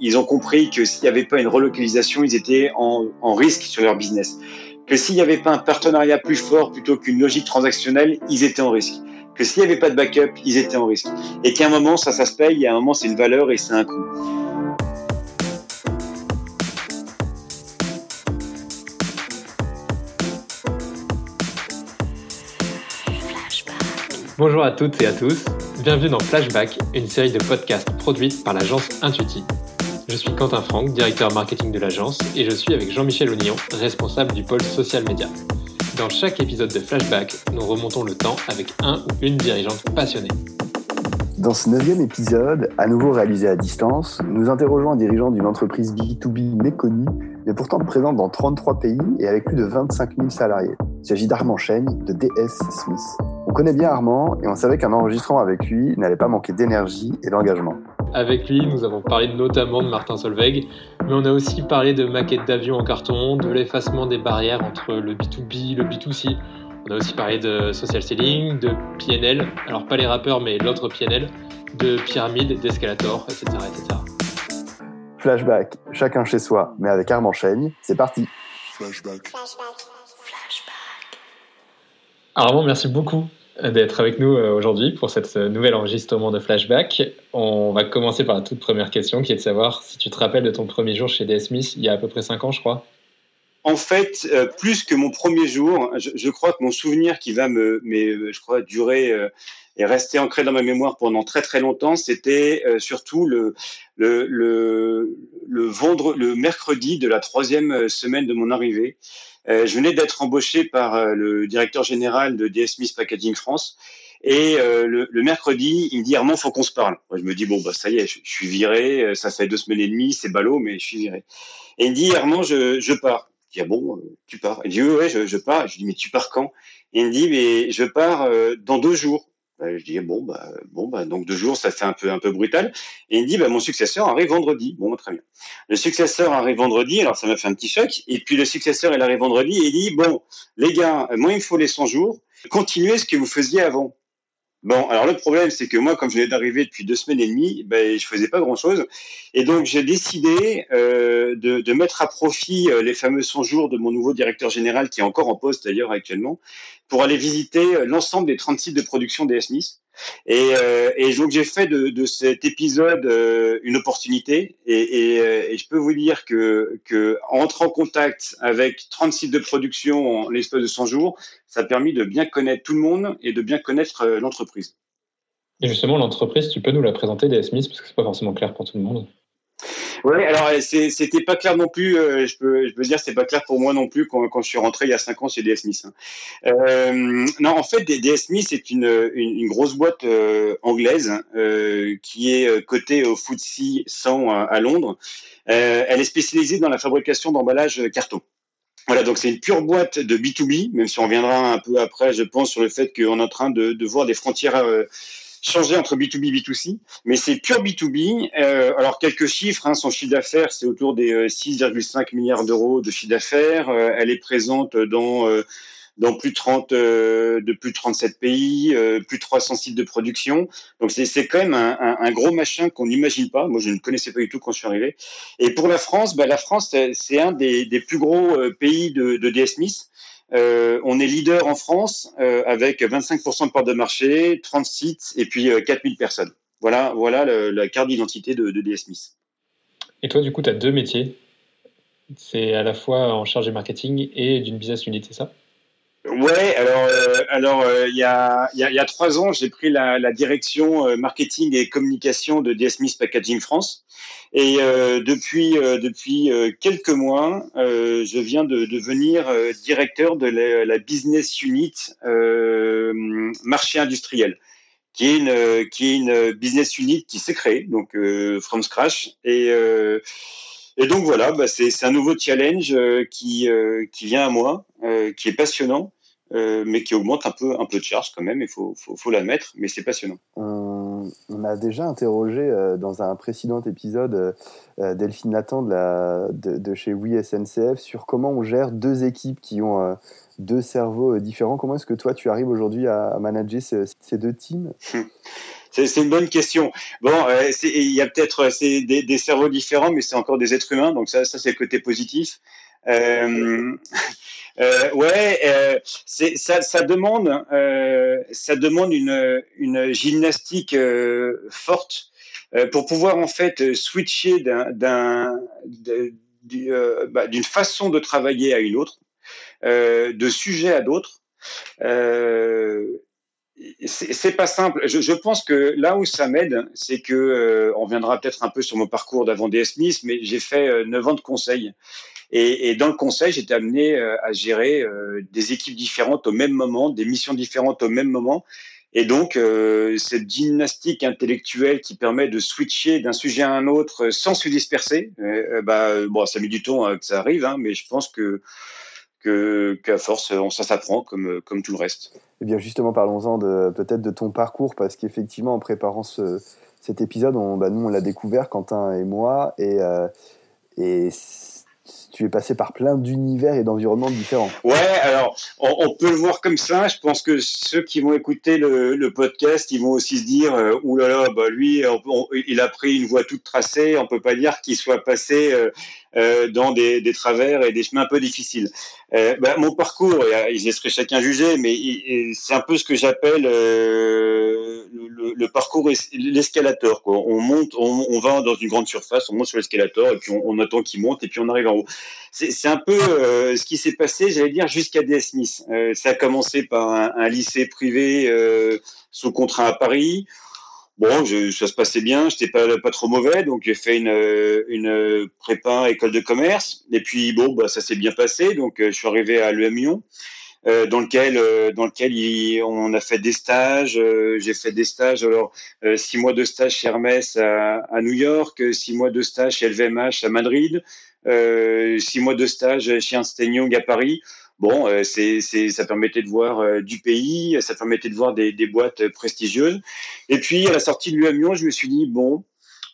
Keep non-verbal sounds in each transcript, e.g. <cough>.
ils ont compris que s'il n'y avait pas une relocalisation, ils étaient en, risque sur leur business. Que s'il n'y avait pas un partenariat plus fort plutôt qu'une logique transactionnelle, ils étaient en risque. Que s'il n'y avait pas de backup, ils étaient en risque. Et qu'à un moment, ça, ça se paye, et à un moment, c'est une valeur et c'est un coût. Bonjour à toutes et à tous, bienvenue dans Flashback, une série de podcasts produite par l'agence Intuitive. Je suis Quentin Franck, directeur marketing de l'agence, et je suis avec Jean-Michel Oignon, responsable du pôle social media. Dans chaque épisode de Flashback, nous remontons le temps avec un ou une dirigeante passionnée. Dans ce neuvième épisode, à nouveau réalisé à distance, nous interrogeons un dirigeant d'une entreprise B2B méconnue, mais pourtant présente dans 33 pays et avec plus de 25 000 salariés. Il s'agit d'Armand Chaigne de DS Smith. On connaît bien Armand et on savait qu'un enregistrement avec lui n'allait pas manquer d'énergie et d'engagement. Avec lui, nous avons parlé notamment de Martin Solveig, mais on a aussi parlé de maquettes d'avions en carton, de l'effacement des barrières entre le B2B, le B2C. On a aussi parlé de social selling, de PNL, alors pas les rappeurs mais l'autre PNL, de pyramide, d'escalator, etc., etc. Flashback, chacun chez soi, mais avec Armand Chaigne, c'est parti. Flashback. Armand, merci beaucoup d'être avec nous euh, aujourd'hui pour cette euh, nouvel enregistrement de Flashback. On va commencer par la toute première question qui est de savoir si tu te rappelles de ton premier jour chez DS Smith il y a à peu près 5 ans, je crois. En fait, euh, plus que mon premier jour, je, je, crois que mon souvenir qui va me, mais, je crois, durer euh, et rester ancré dans ma mémoire pendant très très longtemps, c'était euh, surtout le, le, le, vendre, le mercredi de la troisième semaine de mon arrivée. je venais d'être embauché par le directeur général de DS Smith Packaging France. Et le, mercredi, il me dit Armand, faut qu'on se parle. Je me dis bon bah ça y est, je, suis viré. Ça fait deux semaines et demie, c'est ballot, mais je suis viré. Et il me dit Armand, je, je pars. Je dis, ah bon, tu pars? Il dit, oui, ouais, je, je, pars. Je dis, mais tu pars quand? Il me dit, mais je pars euh, dans deux jours. Ben, je dis, bon, bah, bon, bah, donc deux jours, ça fait un peu, un peu brutal. Et il dit, bah, mon successeur arrive vendredi. Bon, très bien. Le successeur arrive vendredi, alors ça m'a fait un petit choc. Et puis le successeur, il arrive vendredi et il dit, bon, les gars, moi, il me faut les 100 jours. Continuez ce que vous faisiez avant. Bon, alors le problème, c'est que moi, comme je venais d'arriver depuis deux semaines et demie, ben, je faisais pas grand-chose. Et donc, j'ai décidé euh, de, mettre à profit euh, les fameux 100 jours de mon nouveau directeur général, qui est encore en poste d'ailleurs actuellement, pour aller visiter euh, l'ensemble des 30 sites de production des Smith. Et, euh, et donc j'ai fait de, cet épisode euh, une opportunité euh, et, je peux vous dire que, que en contact avec 30 sites de production en l'espace de 100 jours, ça a permis de bien connaître tout le monde et de bien connaître l'entreprise. Et justement, l'entreprise, tu peux nous la présenter des Smith parce que c'est pas forcément clair pour tout le monde. Oui, alors c'était pas clair non plus. Euh, je peux, je peux dire, c'est pas clair pour moi non plus quand, quand, je suis rentré il y a cinq ans chez DS Smith. Hein. Euh, non, en fait, DS Smith c'est une, une, grosse boîte euh, anglaise euh, qui est cotée au FTSE 100 à, à Londres. elle est spécialisée dans la fabrication d'emballages carton. Voilà, donc c'est une pure boîte de B2B, même si on reviendra un peu après, je pense, sur le fait qu'on est en train de, de voir des frontières changer entre B2B et B2C, mais c'est pure B2B. Euh, alors quelques chiffres, hein, son chiffre d'affaires, c'est autour des 6,5 euh, milliards d'euros de chiffre d'affaires. Euh, elle est présente dans euh, dans plus de 30 euh, de plus de 37 pays, plus de 300 sites de production. Donc c'est c'est quand même un, un, un gros machin qu'on n'imagine pas. Moi je ne connaissais pas du tout quand je suis arrivé. Et pour la France, bah, la France c'est un des, des plus gros pays de, de DS Smith. Euh, on est leader en France euh, avec 25% de part de marché, 30 sites et puis euh, 4000 personnes. Voilà, voilà la carte d'identité de, de DS Smith. Et toi, du coup, tu as deux métiers. C'est à la fois en charge du marketing et d'une business unit, c'est ça? Ouais, alors euh, alors il y, a, y, a, y a trois ans, j'ai pris la, la direction marketing et communication de DS Smith Packaging France. Et euh, depuis euh, depuis quelques mois, euh, je viens de devenir directeur de la, la business unit marché industriel, qui est une qui est une business unit qui s'est créée donc from scratch et et donc voilà, bah c'est un nouveau challenge qui qui vient à moi, qui est passionnant. Euh, mais qui augmente un peu, un peu de charge quand même, il faut, faut, faut l'admettre, mais c'est passionnant. On, on, a déjà interrogé euh, dans un précédent épisode euh, Delphine Nathan de, la, de, de, chez Oui SNCF sur comment on gère deux équipes qui ont deux cerveaux différents. Comment est-ce que toi tu arrives aujourd'hui à, à, manager ces, ces deux teams? <laughs> C'est une bonne question. Bon, il y a peut-être des, des, cerveaux différents, mais c'est encore des êtres humains, donc ça, ça c'est le côté positif. Euh, euh, ouais, euh, ça, ça, demande, euh, ça demande une, une gymnastique euh, forte euh, pour pouvoir en fait switcher d'un, bah, d'une façon de travailler à une autre, de sujet à d'autres. c'est pas simple. Je, je, pense que là où ça m'aide, c'est que on viendra peut-être un peu sur mon parcours d'avant DS Smith, mais j'ai fait 9 ans de conseil. Et, dans le conseil, j'étais amené euh, à gérer euh, des équipes différentes au même moment, des missions différentes au même moment. Et donc, euh, cette gymnastique intellectuelle qui permet de switcher d'un sujet à un autre sans se disperser, bah, bon, ça met du temps que ça arrive, hein, mais je pense que qu'à force, ça s'apprend comme, comme tout le reste. Eh bien, justement, parlons-en peut-être de ton parcours, parce qu'effectivement, en préparant ce, cet épisode, bah, nous, on l'a découvert, Quentin et moi, et, et tu es passé par plein d'univers et d'environnements différents. Ouais, alors on, peut le voir comme ça. Je pense que ceux qui vont écouter le, podcast, ils vont aussi se dire euh, là, bah lui, il a pris une voie toute tracée. On peut pas dire qu'il soit passé euh, euh, dans des, des, travers et des chemins un peu difficiles. Euh, bah, mon parcours, ils laisseraient chacun juger, mais c'est un peu ce que j'appelle euh, le, le, parcours l'escalator. On monte, on, on, va dans une grande surface, on monte sur l'escalator et puis on, on attend qu'il monte et puis on arrive en haut. C'est un peu euh, ce qui s'est passé, j'allais dire, jusqu'à DS Smith. Euh, ça a commencé par un, un lycée privé sous contrat à Paris. Bon, je, ça se passait bien, j'étais pas pas trop mauvais, donc j'ai fait une une prépa école de commerce. Et puis bon, bah ça s'est bien passé, donc euh, je suis arrivé à l'EM Lyon, euh, dans lequel euh, dans lequel on a fait des stages. j'ai fait des stages, alors six mois de stage chez Hermès à, à, New York, six mois de stage chez LVMH à Madrid, six mois de stage chez Ernst Young à Paris bon, euh, c'est, c'est, ça permettait de voir euh, du pays, ça permettait de voir des, des boîtes prestigieuses. Et puis à la sortie de l'UM je me suis dit bon,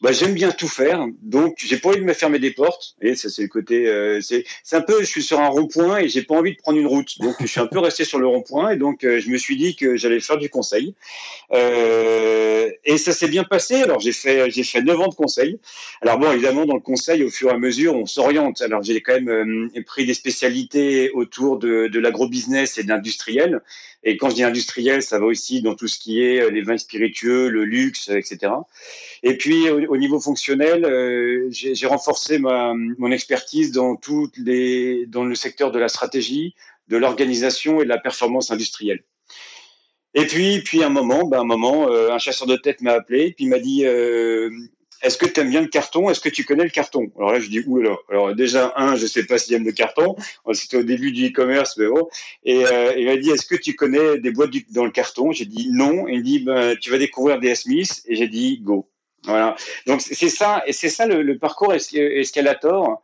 bah, j'aime bien tout faire, donc j'ai pas envie de me fermer des portes. Et ça, c'est le côté, euh, c'est, c'est un peu, je suis sur un rond-point et j'ai pas envie de prendre une route, donc je suis un peu resté sur le rond-point et donc euh, je me suis dit que j'allais faire du conseil. Euh, et ça s'est bien passé. Alors j'ai fait, j'ai fait neuf ans de conseil. Alors bon, évidemment, dans le conseil, au fur et à mesure, on s'oriente. Alors j'ai quand même euh, pris des spécialités autour de, de l'agrobusiness et de l'industriel. Et quand je dis industriel, ça va aussi dans tout ce qui est euh, les vins spiritueux, le luxe, etc. Et puis au, niveau fonctionnel, euh, j'ai renforcé ma, mon expertise dans toutes les, dans le secteur de la stratégie, de l'organisation et de la performance industrielle. Et puis, puis un moment, ben un moment, euh, un chasseur de tête m'a appelé, puis m'a dit est-ce que tu aimes bien le carton? Est-ce que tu connais le carton? Alors là, je dis oulala. Alors déjà, un, je sais pas s'il aime le carton. C'était au début du e-commerce, mais bon. Et euh, il m'a dit, est-ce que tu connais des boîtes dans le carton? J'ai dit non. Il me dit, ben, tu vas découvrir des Smith. Et j'ai dit go. Voilà. Donc c'est ça, et c'est ça le parcours escalator.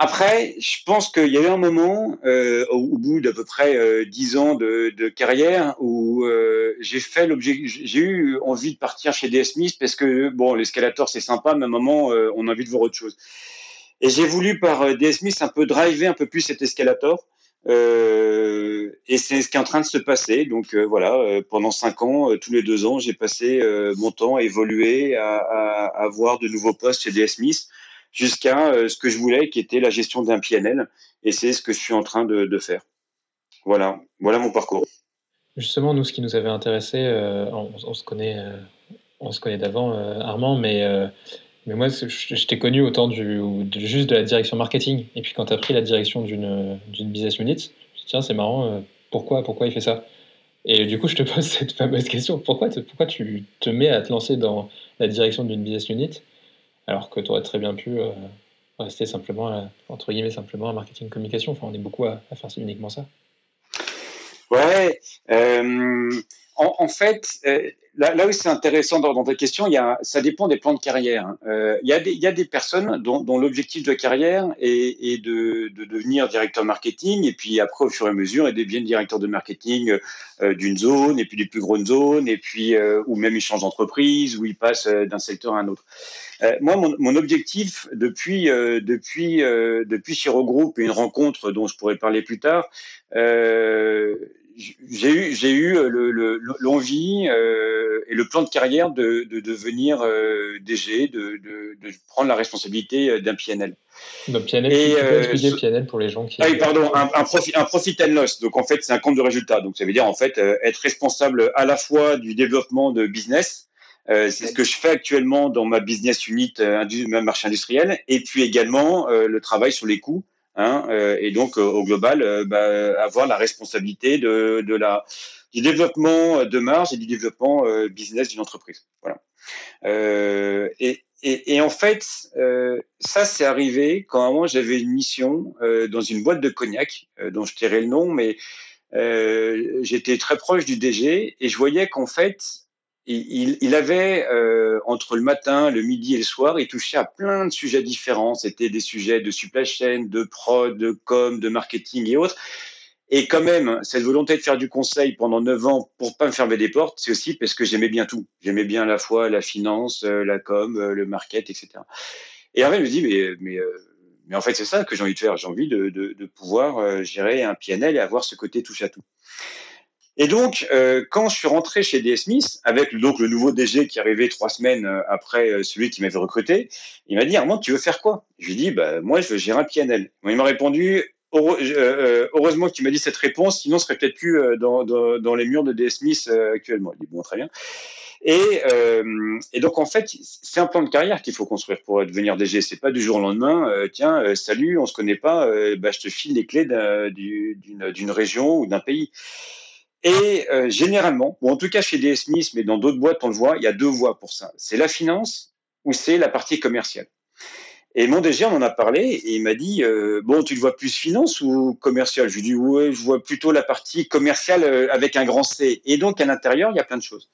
Après, je pense qu'il y a eu un moment, euh, au, bout d'à peu près euh, dix ans de, de, carrière, où euh, j'ai fait l'objet, j'ai eu envie de partir chez DS parce que bon, l'escalator c'est sympa, mais à un moment, euh, on a envie de voir autre chose. Et j'ai voulu par euh, DS Smith un peu driver un peu plus cet escalator. et c'est ce qui est en train de se passer. Donc voilà, pendant cinq ans, tous les deux ans, j'ai passé mon temps à évoluer, à, à, à avoir de nouveaux postes chez DS jusqu'à euh, ce que je voulais, qui était la gestion d'un PNL. Et c'est ce que je suis en train de, faire. Voilà, voilà mon parcours. Justement, nous, ce qui nous avait intéressé, euh, on, se connaît, euh, on se connaît d'avant, Armand, mais, mais moi, je t'ai connu au temps juste de la direction marketing. Et puis quand tu as pris la direction d'une business unit, je me dit, tiens, c'est marrant, pourquoi, pourquoi il fait ça? Et du coup, je te <laughs> pose cette fameuse question, pourquoi, pourquoi tu te mets à te lancer dans la direction d'une business unit? Alors que tu aurais très bien pu euh, rester simplement, euh, entre guillemets, simplement un marketing communication. Enfin, on est beaucoup à, à faire uniquement ça. Ouais. Euh, en, en, fait, euh, là, là, où c'est intéressant dans, ta question, il y a, ça dépend des plans de carrière. Hein. Euh, il, y a des, il y a des personnes dont, dont l'objectif de carrière est, est de, de, devenir directeur marketing, et puis après, au fur et à mesure, ils deviennent directeur de marketing euh, d'une zone, et puis d'une plus grande zone, et puis euh, ou même ils changent d'entreprise, ou ils passent euh, d'un secteur à un autre. Euh, moi, mon, mon, objectif depuis depuis depuis chez Regroupe et une rencontre dont je pourrais parler plus tard j'ai eu, j'ai eu l'envie le, et le plan de carrière de, de devenir DG, de, de, de, prendre la responsabilité d'un PNL. Donc PNL, et, tu peux expliquer PNL pour les gens qui. Ah oui, pardon, un, un, profit, un profit and loss. Donc en fait, c'est un compte de résultat. Donc ça veut dire en fait être responsable à la fois du développement de business euh, c'est ce que je fais actuellement dans ma business unit euh, ma marché industriel, et puis également euh, le travail sur les coûts. Hein, euh, et donc au global, bah, avoir la responsabilité de, de, la du développement de marge et du développement business d'une entreprise. Voilà. Et, et, et, en fait, ça c'est arrivé quand moi j'avais une mission dans une boîte de cognac dont je tairai le nom, mais j'étais très proche du DG et je voyais qu'en fait il, avait euh, entre le matin, le midi et le soir, il touchait à plein de sujets différents. C'était des sujets de supply chain, de prod, de com, de marketing et autres. Et quand même, cette volonté de faire du conseil pendant neuf ans pour pas me fermer des portes, c'est aussi parce que j'aimais bien tout. J'aimais bien à la fois la finance, euh, la com, euh, le market, etc. Et je me dis, mais, mais, mais en fait, c'est ça que j'ai envie de faire. J'ai envie de, de, de pouvoir gérer un PNL et avoir ce côté touche à tout. Et donc, euh, quand je suis rentré chez DS Smith, avec donc le nouveau DG qui arrivait trois semaines euh, après euh, celui qui m'avait recruté, il m'a dit Armand, tu veux faire quoi? Je lui ai dit bah, moi, je veux gérer un PNL. il m'a répondu heureusement que tu m'as dit cette réponse, sinon, ce serait peut-être plus dans, dans, les murs de DS Smith actuellement. Il dit bon, très bien. Et, donc en fait, c'est un plan de carrière qu'il faut construire pour devenir DG. C'est pas du jour au lendemain. tiens, salut, on se connaît pas. bah, je te file les clés d'une région ou d'un pays. Et euh, généralement, ou en tout cas chez DS Smith, mais dans d'autres boîtes, on le voit, il y a deux voies pour ça. C'est la finance ou c'est la partie commerciale. Et mon DG, on en a parlé et il m'a dit euh, Bon, tu le vois plus finance ou commercial? Je lui ai dit Ouais, je vois plutôt la partie commerciale euh, avec un grand C. Et donc, à l'intérieur, il y a plein de choses.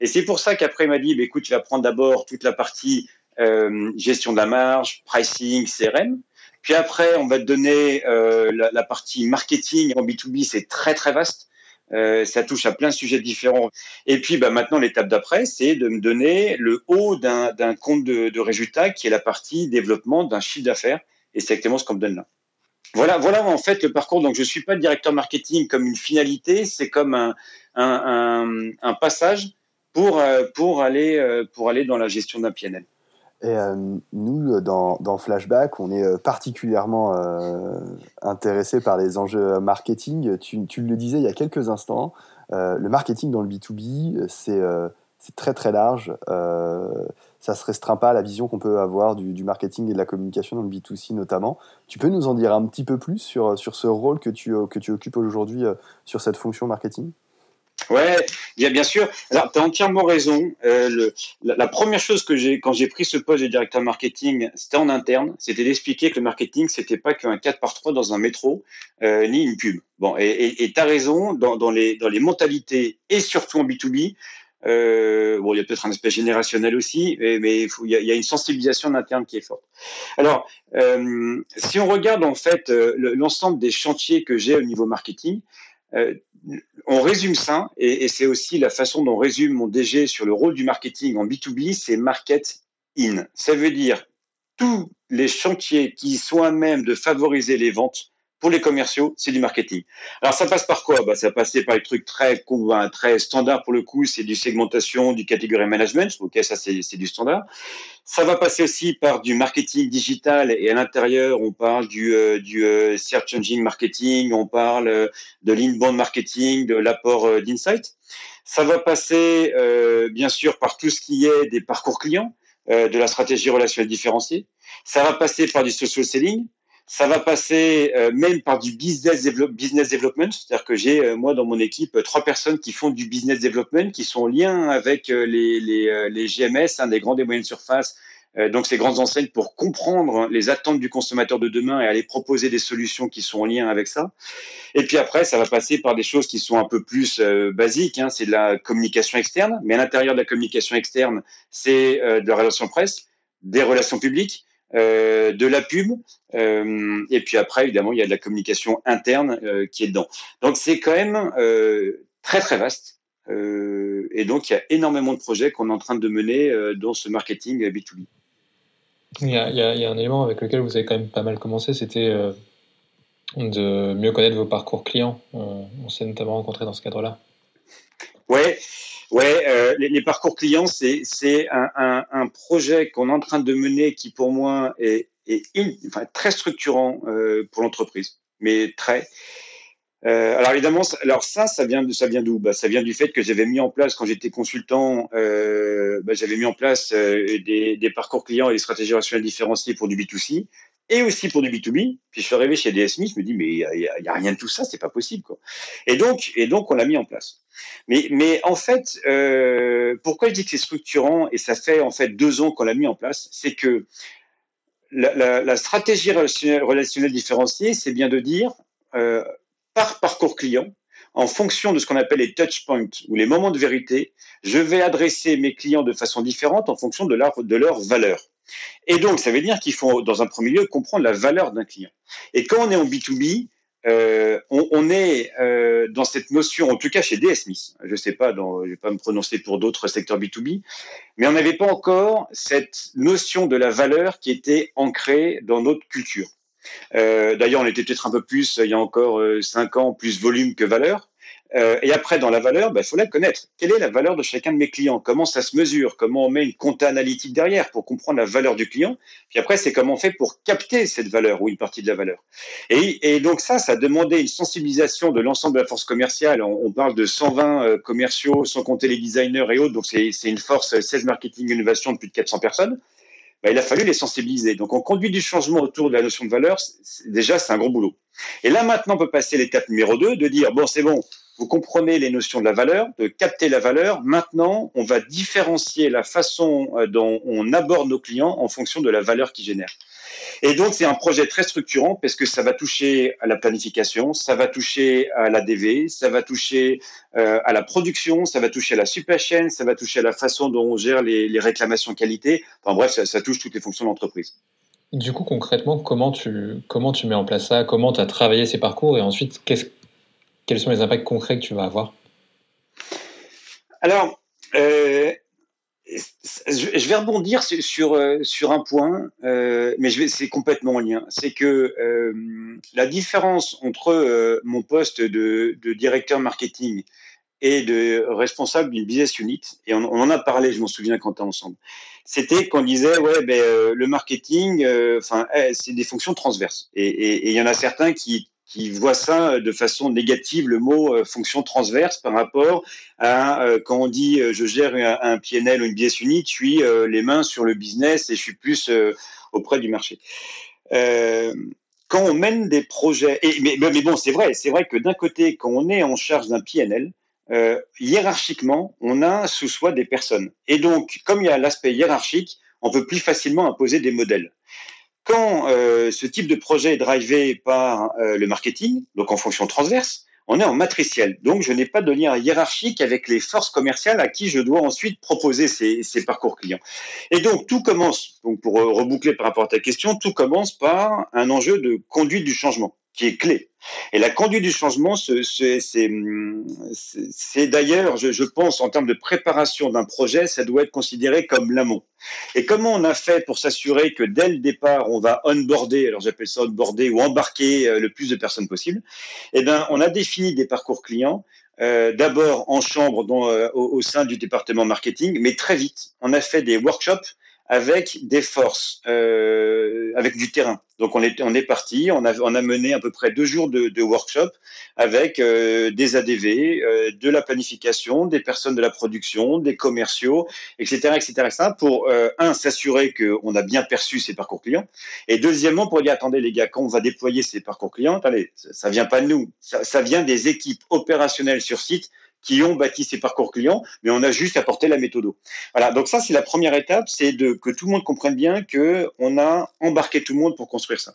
Et c'est pour ça qu'après, il m'a dit bah, Écoute, tu vas prendre d'abord toute la partie euh, gestion de la marge, pricing, CRM. Puis après, on va te donner euh, la, la, partie marketing en B2B, c'est très, très vaste. Euh, ça touche à plein de sujets différents. Et puis bah, maintenant, l'étape d'après, c'est de me donner le haut d'un compte de, de résultats qui est la partie développement d'un chiffre d'affaires. Et c'est exactement ce qu'on me donne là. Voilà, voilà en fait le parcours. Donc je suis pas directeur marketing comme une finalité, c'est comme un, un, passage pour, euh, pour, aller, euh, pour aller dans la gestion d'un PNL. Et euh, nous, dans, dans, Flashback, on est euh, particulièrement euh, intéressé par les enjeux marketing. Tu, le disais il y a quelques instants, euh, le marketing dans le B2B, c'est très très large. ça se restreint pas à la vision qu'on peut avoir du, du, marketing et de la communication dans le B2C notamment. Tu peux nous en dire un petit peu plus sur, sur ce rôle que tu, que tu occupes aujourd'hui sur cette fonction marketing? Ouais, a bien sûr. Alors, tu as entièrement raison. Euh, le, la, première chose que j'ai, quand j'ai pris ce poste de directeur marketing, c'était en interne, c'était d'expliquer que le marketing, c'était pas qu'un 4 par 3 dans un métro, euh, ni une pub. Bon, et tu as raison, dans, dans, les, dans les mentalités, et surtout en B2B, euh, bon, il y a peut-être un aspect générationnel aussi, mais, il, y a, il, y a, une sensibilisation en interne qui est forte. Alors, euh, si on regarde en fait euh, l'ensemble des chantiers que j'ai au niveau marketing, euh, on résume ça, et, et c'est aussi la façon dont résume mon DG sur le rôle du marketing en B2B, c'est market in. Ça veut dire tous les chantiers qui sont à même de favoriser les ventes pour les commerciaux, c'est du marketing. Alors ça passe par quoi? Bah, Ça passe par des trucs très, très standard pour le coup, c'est du segmentation, du category management, ok, ça c'est du standard. Ça va passer aussi par du marketing digital et à l'intérieur, on parle du, euh, du euh, search engine marketing, on parle euh, de l'inbound marketing, de l'apport euh, d'insight. Ça va passer euh, bien sûr par tout ce qui est des parcours clients, de la stratégie relationnelle différenciée. Ça va passer par du social selling, ça va passer euh, même par du business, development, c'est-à-dire que j'ai euh, moi dans mon équipe trois personnes qui font du business development, qui sont en lien avec euh, les, les, les GMS, hein, des grandes et moyennes surfaces, donc ces grandes enseignes pour comprendre les attentes du consommateur de demain et aller proposer des solutions qui sont en lien avec ça. Et puis après, ça va passer par des choses qui sont un peu plus basiques, hein, c'est de la communication externe, mais à l'intérieur de la communication externe, c'est de la relation presse, des relations publiques, euh, de la pub, euh, et puis après, évidemment, il y a de la communication interne euh, qui est dedans. Donc c'est quand même très très vaste. Et donc il y a énormément de projets qu'on est en train de mener dans ce marketing B2B. Il y, a, il, y a, il y, a, un élément avec lequel vous avez quand même pas mal commencé, c'était de mieux connaître vos parcours clients. On, s'est notamment rencontrés dans ce cadre-là. Ouais, ouais. Euh, les, parcours clients, c'est un, projet qu'on est en train de mener qui, pour moi, est, très structurant euh, pour l'entreprise, mais très. Euh, alors évidemment, alors ça, ça vient de, ça vient d'où? Bah, ça vient du fait que j'avais mis en place quand j'étais consultant, bah, j'avais mis en place des, des, parcours clients et des stratégies relationnelles différenciées pour du B2C et aussi pour du B2B. Puis je suis arrivé chez DSMI, je me dis, mais il n'y a, rien de tout ça, c'est pas possible. Quoi. Et, donc, et donc, on l'a mis en place. Mais, mais en fait, euh, pourquoi je dis que c'est structurant, et ça fait en fait deux ans qu'on l'a mis en place, c'est que la, la, la, stratégie relationnelle, relationnelle différenciée, c'est bien de dire, euh, par parcours client, en fonction de ce qu'on appelle les touch points ou les moments de vérité, je vais adresser mes clients de façon différente en fonction de leur, de leur valeur. Et donc, ça veut dire qu'il faut, dans un premier lieu, comprendre la valeur d'un client. Et quand on est en B2B, euh, on, est euh, dans cette notion, en tout cas chez DS je ne sais pas, je ne vais pas me prononcer pour d'autres secteurs B2B, mais on n'avait pas encore cette notion de la valeur qui était ancrée dans notre culture. Euh, d'ailleurs, on était peut-être un peu plus, il y a encore cinq ans, plus volume que valeur. Euh, et après, dans la valeur, il bah, faut la connaître. Quelle est la valeur de chacun de mes clients? Comment ça se mesure? Comment on met une compta analytique derrière pour comprendre la valeur du client? Puis après, c'est comment on fait pour capter cette valeur ou une partie de la valeur. Et, et donc ça, ça a demandé une sensibilisation de l'ensemble de la force commerciale. On, on parle de 120 euh, commerciaux, sans compter les designers et autres. Donc c'est une force 16 marketing innovation de plus de 400 personnes. Bah, il a fallu les sensibiliser. Donc, on conduit du changement autour de la notion de valeur. Déjà, c'est un gros boulot. Et là, maintenant, on peut passer l'étape numéro 2, de dire, bon, c'est bon, vous comprenez les notions de la valeur, de capter la valeur. Maintenant, on va différencier la façon euh, dont on aborde nos clients en fonction de la valeur qu'ils génèrent. Et donc, c'est un projet très structurant parce que ça va toucher à la planification, ça va toucher à la DV, ça va toucher euh, à la production, ça va toucher à la supply chain, ça va toucher à la façon dont on gère les, réclamations qualité. Enfin bref, ça, touche toutes les fonctions de l'entreprise. Du coup, concrètement, comment tu, comment tu mets en place ça? Comment tu as travaillé ces parcours? Et ensuite, qu'est-ce quels sont les impacts concrets que tu vas avoir? Alors, euh, je vais rebondir sur, sur, un point, euh, mais c'est complètement en lien. C'est que euh, la différence entre mon poste de, directeur marketing et de responsable d'une business unit, et on, en a parlé, je m'en souviens quand on était ensemble, c'était qu'on disait, ouais, ben, le marketing, eh, c'est des fonctions transverses. Et il y en a certains qui qui voit ça de façon négative, le mot euh, fonction transverse par rapport à euh, quand on dit euh, je gère un, PNL ou une business unit, je suis les mains sur le business et je suis plus auprès du marché. quand on mène des projets, et, mais, mais bon, c'est vrai, c'est vrai que d'un côté, quand on est en charge d'un PNL, hiérarchiquement, on a sous soi des personnes. Et donc, comme il y a l'aspect hiérarchique, on peut plus facilement imposer des modèles. Quand euh, ce type de projet est drivé par euh, le marketing, donc en fonction transverse, on est en matriciel. Donc, je n'ai pas de lien hiérarchique avec les forces commerciales à qui je dois ensuite proposer ces, ces parcours clients. Et donc, tout commence, donc pour reboucler par rapport à ta question, tout commence par un enjeu de conduite du changement qui est clé. Et la conduite du changement, c'est d'ailleurs, je, pense, en termes de préparation d'un projet, ça doit être considéré comme l'amont. Et comment on a fait pour s'assurer que dès le départ, on va onboarder, alors j'appelle ça onboarder ou embarquer euh, le plus de personnes possible? Eh bien, on a défini des parcours clients euh, d'abord en chambre euh, au, au, sein du département marketing, mais très vite, on a fait des workshops avec des forces, euh, avec du terrain. Donc on est, on est parti, on a, on a mené à peu près deux jours de, de workshop avec euh, des ADV, euh, de la planification, des personnes de la production, des commerciaux, etc., etc., etc. pour euh, un s'assurer qu'on a bien perçu ces parcours clients, et deuxièmement pour dire attendez les gars, quand on va déployer ces parcours clients, attendez, ça, vient pas de nous, ça, ça vient des équipes opérationnelles sur site qui ont bâti ces parcours clients, mais on a juste apporté la méthode. Voilà, donc ça c'est la première étape, c'est de que tout le monde comprenne bien que on a embarqué tout le monde pour construire ça.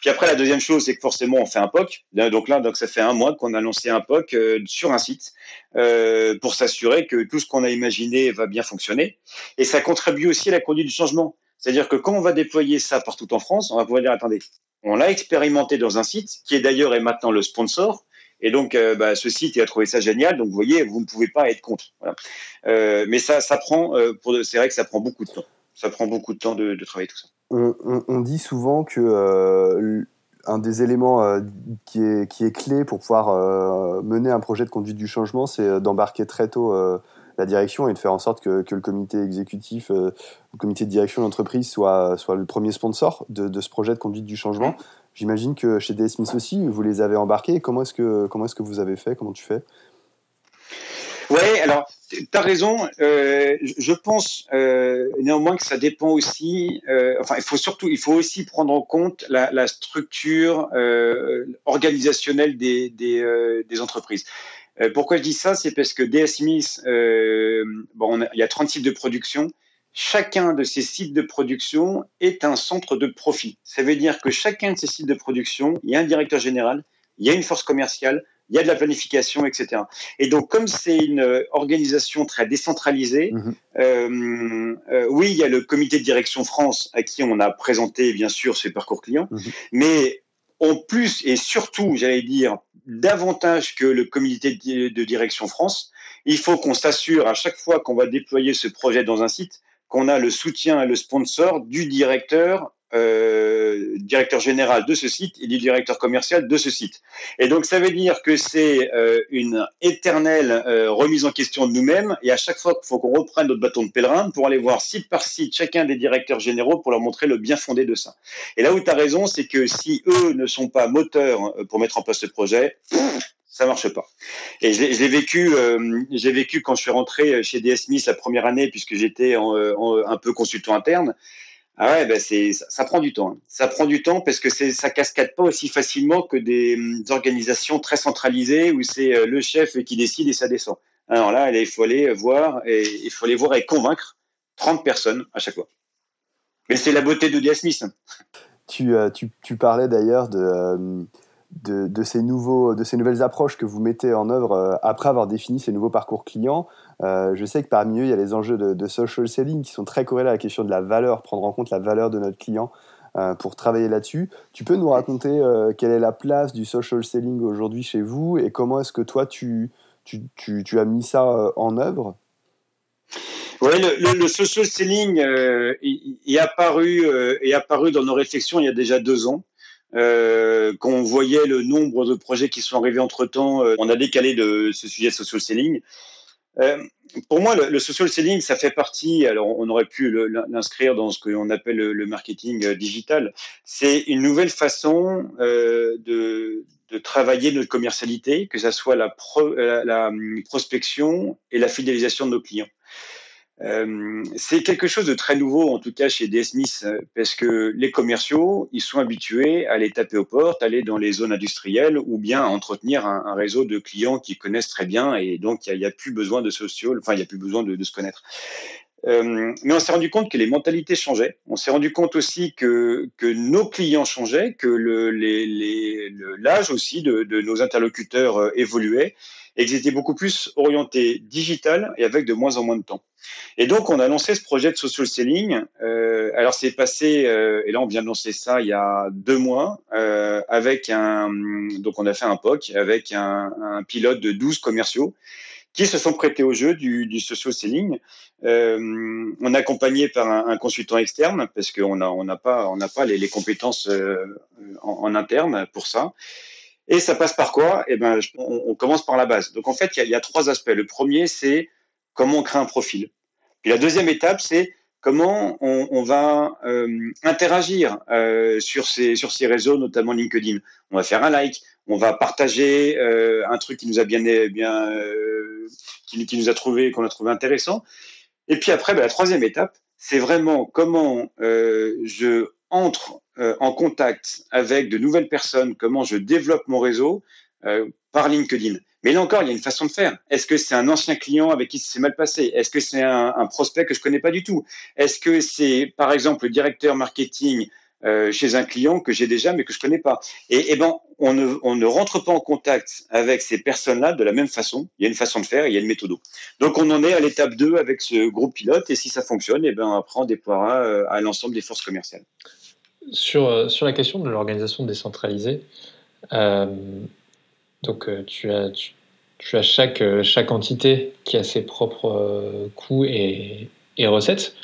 Puis après la deuxième chose, c'est que forcément on fait un POC. Donc là, donc ça fait un mois qu'on a lancé un POC euh, sur un site euh, pour s'assurer que tout ce qu'on a imaginé va bien fonctionner. Et ça contribue aussi à la conduite du changement. C'est-à-dire que quand on va déployer ça partout en France, on va pouvoir dire attendez, on l'a expérimenté dans un site qui est d'ailleurs est maintenant le sponsor et donc, euh, bah, ce site, il a trouvé ça génial. Donc, vous voyez, vous ne pouvez pas être contre. Euh, mais ça, ça prend, euh, c'est vrai que ça prend beaucoup de temps. Ça prend beaucoup de temps de, travailler tout ça. On, dit souvent que un des éléments qui, est, qui est clé pour pouvoir mener un projet de conduite du changement, c'est d'embarquer très tôt la direction et de faire en sorte que, que le comité exécutif, le comité de direction de l'entreprise soit, soit le premier sponsor de, de, ce projet de conduite du changement. J'imagine que chez DS aussi, vous les avez embarqués. Comment est-ce que, comment est-ce que vous avez fait? Comment tu fais? Oui, alors, tu as raison. Euh, je pense euh, néanmoins que ça dépend aussi. Euh, enfin, il faut surtout, il faut aussi prendre en compte la, structure organisationnelle des, des, entreprises. Pourquoi je dis ça? C'est parce que DS bon, il y a 30 sites de production. Chacun de ces sites de production est un centre de profit. Ça veut dire que chacun de ces sites de production, il y a un directeur général, il y a une force commerciale, il y a de la planification, etc. Et donc, comme c'est une organisation très décentralisée, mhm. euh, euh, oui, il y a le comité de direction France à qui on a présenté, bien sûr, ce parcours client, mhm. mais en plus et surtout, j'allais dire, davantage que le comité de direction France, il faut qu'on s'assure à chaque fois qu'on va déployer ce projet dans un site qu'on a le soutien et le sponsor du directeur euh, directeur général de ce site et du directeur commercial de ce site. Et donc ça veut dire que c'est euh, une éternelle euh, remise en question de nous-mêmes et à chaque fois qu'il faut qu'on reprenne notre bâton de pèlerin pour aller voir site par site chacun des directeurs généraux pour leur montrer le bien fondé de ça. Et là où tu as raison, c'est que si eux ne sont pas moteurs pour mettre en place ce projet, ça marche pas. Et je vécu, euh, j'ai vécu quand je suis rentré chez DS Smith la première année puisque j'étais un peu consultant interne. Ah ouais, ben c'est, ça, prend du temps. Hein. Ça prend du temps parce que c'est, ça cascade pas aussi facilement que des, hum, organisations très centralisées où c'est euh, le chef qui décide et ça descend. Alors là, il faut aller voir et il faut aller voir et convaincre 30 personnes à chaque fois. Mais c'est la beauté de DS Smith. Hein. Tu, euh, tu, tu, parlais d'ailleurs de, de, ces nouveaux, de ces nouvelles approches que vous mettez en œuvre après avoir défini ces nouveaux parcours clients. Euh, je sais que parmi eux, il y a les enjeux de, social selling qui sont très corrélés à la question de la valeur, prendre en compte la valeur de notre client euh, pour travailler là-dessus. Tu peux nous raconter euh, quelle est la place du social selling aujourd'hui chez vous et comment est-ce que toi, tu, tu, tu, as mis ça en œuvre? Oui, le, le, social selling est, apparu, est apparu dans nos réflexions il y a déjà deux ans. Euh, quand on voyait le nombre de projets qui sont arrivés entre temps, on a décalé de ce sujet social selling. Euh, pour moi, le, social selling, ça fait partie, alors on aurait pu l'inscrire dans ce qu'on appelle le, marketing euh, digital, c'est une nouvelle façon euh, de, travailler notre commercialité, que ce soit la, la, hum, prospection et la fidélisation de nos clients. Euh, c'est quelque chose de très nouveau, en tout cas chez DS Smith, euh, parce que les commerciaux, ils sont habitués à aller taper aux portes, aller dans les zones industrielles ou bien à entretenir un, réseau de clients qui connaissent très bien et donc il n'y a, plus besoin de social, enfin il n'y a plus besoin de, se connaître. Euh, mais on s'est rendu compte que les mentalités changeaient. On s'est rendu compte aussi que, nos clients changeaient, que l'âge aussi de, nos interlocuteurs évoluait et qu'ils étaient beaucoup plus orientés digital et avec de moins en moins de temps. Et donc, on a lancé ce projet de social selling. Euh, alors, c'est passé, euh, et là, on vient de lancer ça il y a deux mois, euh, avec un, donc on a fait un POC avec un, pilote de 12 commerciaux qui se sont prêtés au jeu du, social selling. Euh, on est accompagné par un, consultant externe parce qu'on n'a pas, on n'a pas les, compétences euh, en, interne pour ça. Et ça passe par quoi? Eh ben, on, commence par la base. Donc en fait, il y a, trois aspects. Le premier, c'est comment on crée un profil. Puis la deuxième étape, c'est comment on, va euh, interagir euh, sur ces sur ces réseaux, notamment LinkedIn. On va faire un like, on va partager euh, un truc qui nous a bien bien qui, nous a trouvé qu'on a trouvé intéressant. Et puis après, ben, la troisième étape, c'est vraiment comment je entre euh, en contact avec de nouvelles personnes, comment je développe mon réseau euh, par LinkedIn. Mais là encore, il y a une façon de faire. Est-ce que c'est un ancien client avec qui c'est mal passé? Est-ce que c'est un, prospect que je connais pas du tout? Est-ce que c'est, par exemple, le directeur marketing euh, chez un client que j'ai déjà mais que je connais pas? Et, et ben, on ne, ne rentre pas en contact avec ces personnes-là de la même façon. Il y a une façon de faire, il y a une méthode. Donc on en est à l'étape 2 avec ce groupe pilote et si ça fonctionne, et ben après on déploiera à l'ensemble des forces commerciales. Sur, euh, sur la question de l'organisation décentralisée, euh, donc tu as, tu, tu, as chaque, chaque entité qui a ses propres coûts et, et recettes.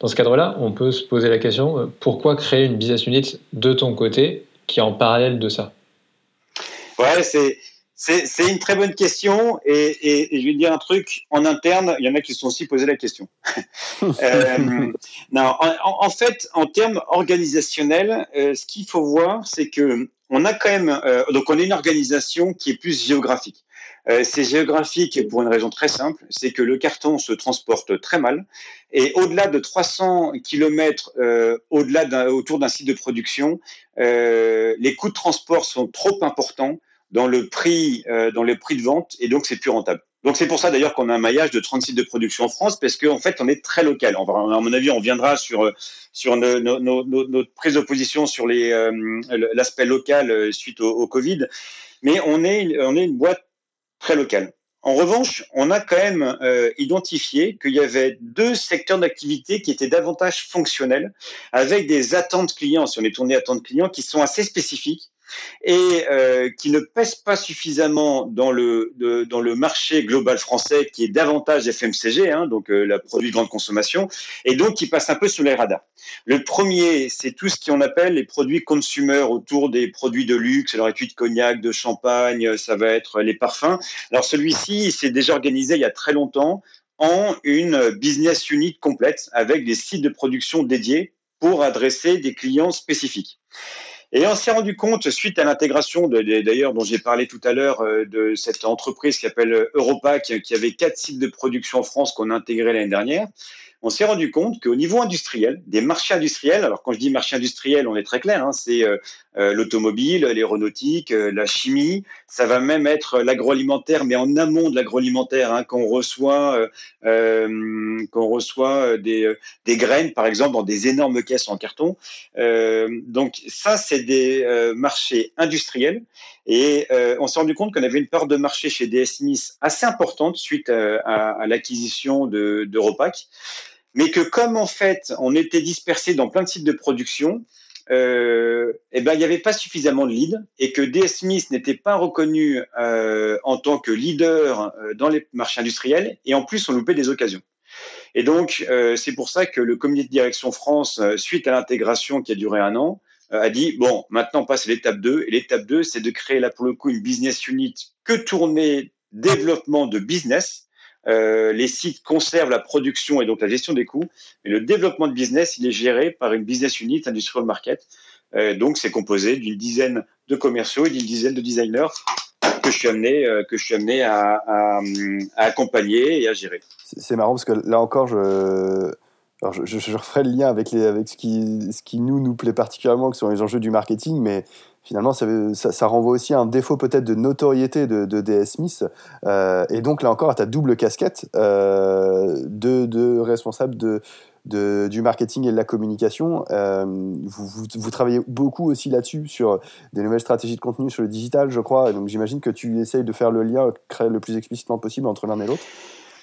Dans ce cadre-là, on peut se poser la question euh, pourquoi créer une business unit de ton côté qui est en parallèle de ça? Ouais, c'est c'est une très bonne question et, je vais dire un truc en interne, il y en a qui se sont aussi posé la question. <laughs> Euh, non, en, fait, en termes organisationnels, euh, ce qu'il faut voir, c'est que on a quand même, euh, donc on est une organisation qui est plus géographique. c'est géographique pour une raison très simple, c'est que le carton se transporte très mal et au-delà de 300 km au-delà autour d'un site de production, les coûts de transport sont trop importants dans le prix, euh, dans le prix de vente, et donc c'est plus rentable. Donc c'est pour ça d'ailleurs qu'on a un maillage de 30 sites de production en France, parce qu'en en fait on est très local. On mon avis, on viendra sur sur notre prise de position sur les euh, l'aspect local euh, suite au, au, Covid, mais on est on est une boîte très locale. En revanche, on a quand même euh, identifié qu'il y avait deux secteurs d'activité qui étaient davantage fonctionnels, avec des attentes clients, si on est tourné attentes clients, qui sont assez spécifiques et euh, qui ne pèsent pas suffisamment dans le, dans le marché global français, qui est davantage FMCG, hein, donc euh, la produit de grande consommation, et donc qui passe un peu sous les radars. Le premier, c'est tout ce qu'on appelle les produits consumer autour des produits de luxe, alors études de cognac, de champagne, ça va être les parfums. Alors celui-ci, il s'est déjà organisé il y a très longtemps en une business unit complète avec des sites de production dédiés pour adresser des clients spécifiques. Et on s'est rendu compte, suite à l'intégration, d'ailleurs, dont j'ai parlé tout à l'heure, euh, de cette entreprise qui s'appelle Europa, qui, avait quatre sites de production en France qu'on a intégrés l'année dernière, on s'est rendu compte qu'au niveau industriel, des marchés industriels, alors quand je dis marché industriel, on est très clair, hein, c'est euh, euh, l'automobile, l'aéronautique, euh, la chimie, ça va même être l'agroalimentaire, mais en amont de l'agroalimentaire, hein, quand on reçoit, euh, quand on reçoit des, des, graines, par exemple, dans des énormes caisses en carton. donc ça, c'est des marchés industriels. Et on s'est rendu compte qu'on avait une part de marché chez DS Smith assez importante suite à, à, l'acquisition d'Europac mais que comme en fait on était dispersé dans plein de sites de production, euh, eh ben il n'y avait pas suffisamment de leads et que DS Smith n'était pas reconnu euh, en tant que leader euh, dans les marchés industriels et en plus on loupait des occasions. Et donc euh, c'est pour ça que le comité de direction France, euh, suite à l'intégration qui a duré un an, a dit bon maintenant on passe à l'étape 2 et l'étape 2 c'est de créer là pour le coup une business unit que tourner développement de business euh, les sites conservent la production et donc la gestion des coûts, mais le développement de business, il est géré par une business unit industrial market. Euh, donc, c'est composé d'une dizaine de commerciaux et d'une dizaine de designers que je suis amené, euh, que je suis amené à, accompagner et à gérer. C'est marrant parce que là encore, je, je, referai le lien avec, les, avec ce, qui, ce qui nous, nous plaît particulièrement, que sont les enjeux du marketing, mais finalement, ça, renvoie aussi à un défaut peut-être de notoriété de, de DS Smith. Euh, et donc, là encore, à ta double casquette euh, de, responsable de, du marketing et de la communication. Euh, vous, travaillez beaucoup aussi là-dessus, sur des nouvelles stratégies de contenu sur le digital, je crois. donc, j'imagine que tu essayes de faire le lien le plus explicitement possible entre l'un et l'autre.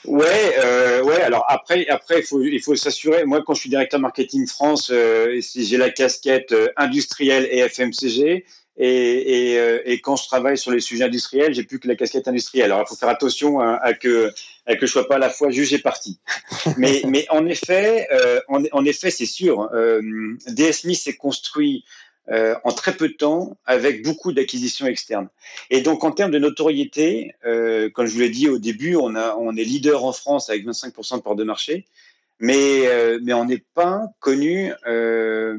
Ouais, euh, ouais. Alors après, après, il faut, il faut s'assurer. Moi, quand je suis directeur marketing France, euh, j'ai la casquette euh, industrielle et FMCG. Et, et, euh, et, quand je travaille sur les sujets industriels, j'ai plus que la casquette industrielle. Alors, il faut faire attention à, à, que à que je sois pas à la fois jugé parti. <laughs> mais, mais en effet, euh, en, en, effet, c'est sûr. Euh, DSMI s'est construit euh, en très peu de temps avec beaucoup d'acquisitions externes. Et donc en termes de notoriété, euh, comme je vous l'ai dit au début, on, a, on est leader en France avec 25% de part de marché, mais, euh, mais on n'est pas connu euh,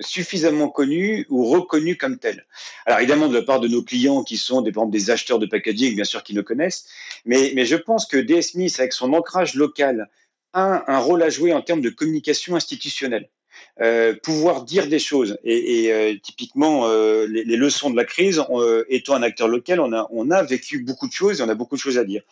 suffisamment connu ou reconnu comme tel. Alors évidemment de la part de nos clients qui sont des, par exemple, des acheteurs de packaging, bien sûr qui nous connaissent, mais, mais je pense que DS Smith avec son ancrage local a un rôle à jouer en termes de communication institutionnelle. Euh, pouvoir dire des choses. Et, euh, typiquement, euh, les, les, leçons de la crise, euh, étant un acteur local, on a, on a vécu beaucoup de choses et on a beaucoup de choses à dire.